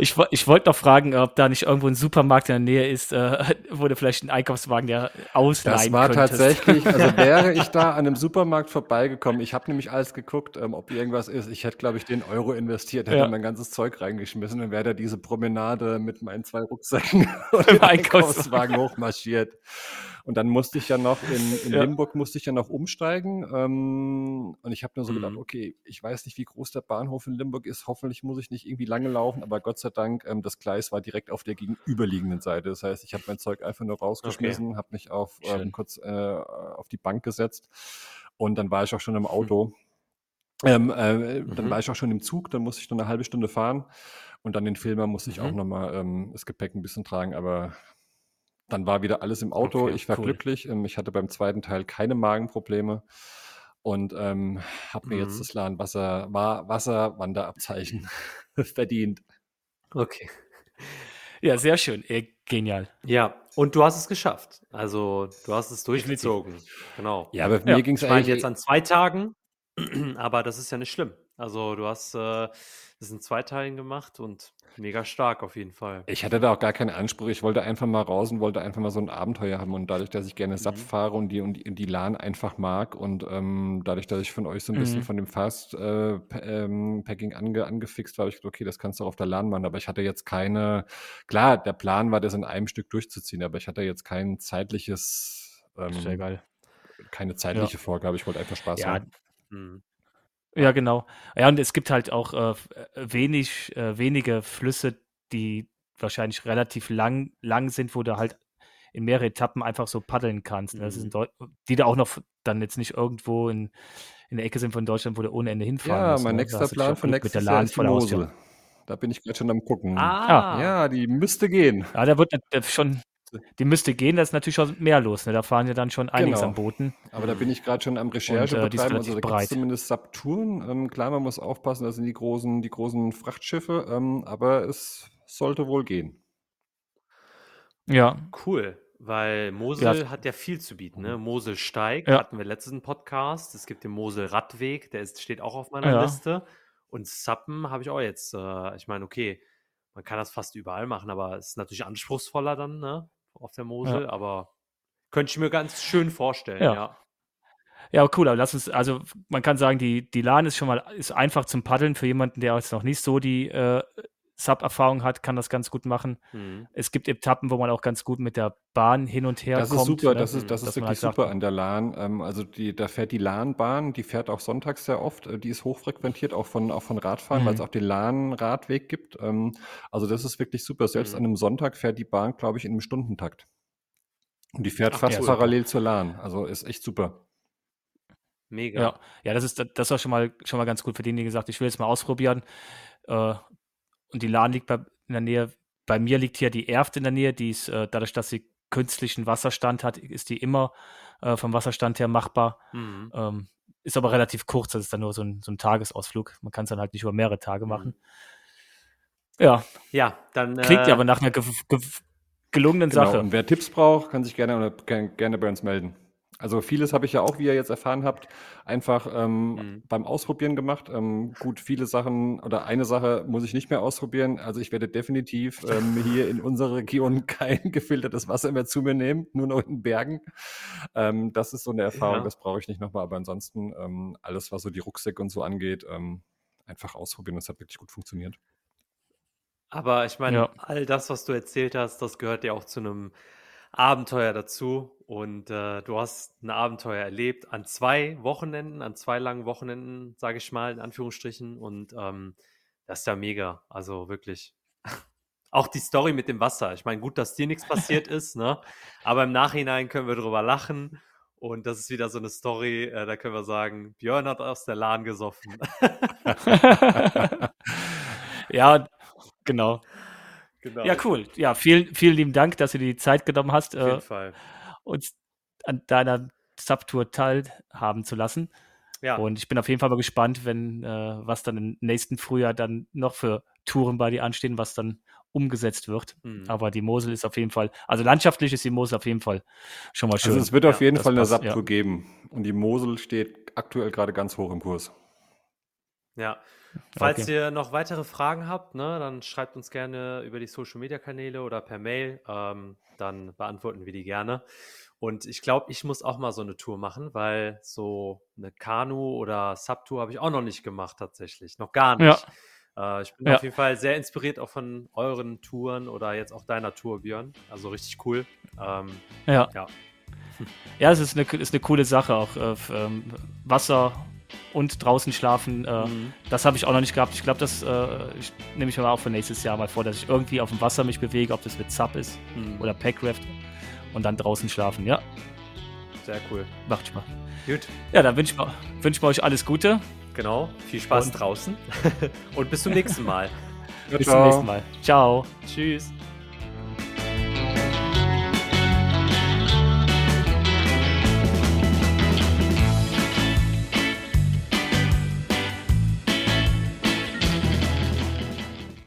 Ich, ich wollte noch fragen, ob da nicht irgendwo ein Supermarkt in der Nähe ist, äh, wo du vielleicht einen Einkaufswagen der ausleihen Das war könntest. tatsächlich, also [LAUGHS] wäre ich da an einem Supermarkt vorbeigekommen, ich habe nämlich alles geguckt, ähm, ob irgendwas ist. Ich hätte, glaube ich, den Euro investiert, hätte ja. mein ganzes Zeug reingeschmissen und wäre da diese Promenade mit meinen zwei Rucksäcken [LAUGHS] und dem Einkaufswagen hochmarschiert. Und dann musste ich ja noch in, in [LAUGHS] ja. Limburg musste ich ja noch umsteigen. Ähm, und ich habe nur so mhm. gedacht, okay, ich weiß nicht, wie groß der Bahnhof in Limburg ist. Hoffentlich muss ich nicht irgendwie lange laufen, aber Gott sei Dank, ähm, das Gleis war direkt auf der gegenüberliegenden Seite. Das heißt, ich habe mein Zeug einfach nur rausgeschmissen, okay. habe mich auf ähm, kurz äh, auf die Bank gesetzt und dann war ich auch schon im Auto. Ähm, äh, mhm. Dann war ich auch schon im Zug, dann musste ich noch eine halbe Stunde fahren und dann den Filmer musste ich mhm. auch nochmal ähm, das Gepäck ein bisschen tragen, aber dann war wieder alles im Auto. Okay, ich war cool. glücklich. Ähm, ich hatte beim zweiten Teil keine Magenprobleme und ähm, habe mir mhm. jetzt das LAN Wasser, war Wasserwanderabzeichen [LAUGHS] verdient. Okay. Ja, sehr schön. Äh, genial. Ja, und du hast es geschafft. Also, du hast es durchgezogen. Genau. Ja, aber ja. mir ging es eigentlich jetzt an zwei Tagen, [CLEARS THROAT] aber das ist ja nicht schlimm. Also, du hast äh, das in zwei Teilen gemacht und Mega stark auf jeden Fall. Ich hatte da auch gar keinen Anspruch. Ich wollte einfach mal raus und wollte einfach mal so ein Abenteuer haben. Und dadurch, dass ich gerne SAP mhm. fahre und die, und die, die LAN einfach mag und ähm, dadurch, dass ich von euch so ein bisschen mhm. von dem Fast-Packing äh, ähm, ange, angefixt war, habe ich gedacht, okay, das kannst du auch auf der LAN machen. Aber ich hatte jetzt keine, klar, der Plan war, das in einem Stück durchzuziehen, aber ich hatte jetzt kein zeitliches, ähm, Sehr geil. keine zeitliche ja. Vorgabe. Ich wollte einfach Spaß ja. haben. Mhm. Ja, genau. Ja, und es gibt halt auch äh, wenig, äh, wenige Flüsse, die wahrscheinlich relativ lang, lang sind, wo du halt in mehrere Etappen einfach so paddeln kannst. Mhm. Sind, die da auch noch dann jetzt nicht irgendwo in, in der Ecke sind von Deutschland, wo du ohne Ende hinfahren Ja, musst. mein Ne? Nächster Plan mit nächstes der Jahr ist die. Mosel. Da bin ich gerade schon am gucken. Ah, Ja, die müsste gehen. Ja, da wird nat- schon, die müsste gehen, da ist natürlich schon mehr los. Ne? Da fahren ja dann schon einiges Genau. an Booten. Aber da bin ich gerade schon am Recherche Und, äh, die ist betreiben. Also relativ da gibt es breit. zumindest Subtouren. Ähm, klar, man muss aufpassen, das sind die großen, die großen Frachtschiffe, ähm, aber es sollte wohl gehen. Ja, Cool, weil Mosel hat ja viel zu bieten. Ne? Mosel steigt, Ja. hatten wir letzten Podcast. Es gibt den Mosel Radweg, der ist, steht auch auf meiner Ja. Liste. Und Sappen habe ich auch jetzt. Äh, ich meine, okay, man kann das fast überall machen, aber es ist natürlich anspruchsvoller dann ne? Auf der Mosel. Aber könnte ich mir ganz schön vorstellen, Ja. ja. Ja, cool, aber lass uns, also man kann sagen, die, die LAN ist schon mal ist einfach zum Paddeln. Für jemanden, der jetzt noch nicht so die äh, Sub-Erfahrung hat, kann das ganz gut machen. Mhm. Es gibt Etappen, wo man auch ganz gut mit der Bahn hin und her Das kommt. ist super, ne? das ist, das Dass ist wirklich halt sagt, super an der Lahn. Ähm, also die, da fährt die Lahnbahn, die fährt auch sonntags sehr oft. Äh, die ist hochfrequentiert, auch von, auch von Radfahren, Mhm. weil es auch den Lahn-Radweg gibt. Ähm, also das ist wirklich super. Selbst Mhm. an einem Sonntag fährt die Bahn, glaube ich, in einem Stundentakt. Und die fährt Ach, fast cool. parallel zur Lahn. Also ist echt super. Mega. Ja, ja, das ist das war schon mal schon mal ganz gut für den, die gesagt, ich will jetzt mal ausprobieren. Äh, und die LAN liegt bei, in der Nähe. Bei mir liegt hier die Erft in der Nähe, die ist äh, dadurch, dass sie künstlichen Wasserstand hat, ist die immer äh, vom Wasserstand her machbar. Mhm. Ähm, ist aber relativ kurz, das ist dann nur so ein, so ein Tagesausflug. Man kann es dann halt nicht über mehrere Tage Mhm. machen. Ja, Ja, dann. klingt äh, ja aber nach einer ge ge gelungenen Genau. Sache. Und wer Tipps braucht, kann sich gerne, oder gerne, gerne bei uns melden. Also vieles habe ich ja auch, wie ihr jetzt erfahren habt, einfach ähm, Mhm. beim Ausprobieren gemacht. Ähm, gut, viele Sachen oder eine Sache muss ich nicht mehr ausprobieren. Also ich werde definitiv ähm, hier in unserer Region [LAUGHS] kein gefiltertes Wasser mehr zu mir nehmen, nur noch in Bergen. Ähm, das ist so eine Erfahrung, Ja. das brauche ich nicht nochmal. Aber ansonsten ähm, alles, was so die Rucksäcke und so angeht, ähm, einfach ausprobieren. Das hat wirklich gut funktioniert. Aber ich meine, Ja. all das, was du erzählt hast, das gehört ja auch zu einem Abenteuer dazu. Und äh, du hast ein Abenteuer erlebt an zwei Wochenenden, an zwei langen Wochenenden, sage ich mal, in Anführungsstrichen. Und ähm, das ist ja mega. Also wirklich. [LAUGHS] Auch die Story mit dem Wasser. Ich meine, gut, dass dir nichts passiert [LAUGHS] ist, ne? Aber im Nachhinein können wir drüber lachen. Und das ist wieder so eine Story, äh, da können wir sagen, Björn hat aus der Lahn gesoffen. [LAUGHS] ja, genau. genau. Ja, cool. Ja, vielen, vielen lieben Dank, dass du dir die Zeit genommen hast, Auf jeden äh, Fall. Uns an deiner Subtour teilhaben zu lassen. Ja. Und ich bin auf jeden Fall mal gespannt, wenn äh, was dann im nächsten Frühjahr dann noch für Touren bei dir anstehen, was dann umgesetzt wird. Mhm. Aber die Mosel ist auf jeden Fall, also landschaftlich ist die Mosel auf jeden Fall schon mal schön. Also es wird auf jeden Fall eine Subtour ja. geben. Und die Mosel steht aktuell gerade ganz hoch im Kurs. Ja. Falls Okay. ihr noch weitere Fragen habt, ne, dann schreibt uns gerne über die Social Media Kanäle oder per Mail. Ähm, dann beantworten wir die gerne. Und ich glaube, ich muss auch mal so eine Tour machen, weil so eine Kanu- oder Subtour habe ich auch noch nicht gemacht, tatsächlich. Noch gar nicht. Äh, ich bin Ja. auf jeden Fall sehr inspiriert auch von euren Touren oder jetzt auch deiner Tour, Björn. Also richtig cool. Ähm, Ja. Ja. Ja, es ist eine, ist eine coole Sache auch. Äh, ähm, Wasser und draußen schlafen, äh, mhm. das habe ich auch noch nicht gehabt. Ich glaube, das äh, nehme ich mir mal auch für nächstes Jahr mal vor, dass ich irgendwie auf dem Wasser mich bewege, ob das mit Sub ist Mhm. oder Packraft und dann draußen schlafen. Ja, Sehr cool. macht Spaß. Gut. Ja, dann wünsche ich, mir- wünsche ich mir euch alles Gute. Genau. Viel Spaß Und- draußen. [LAUGHS] Und bis zum nächsten Mal. Bis zum nächsten Mal. Ciao. Tschüss.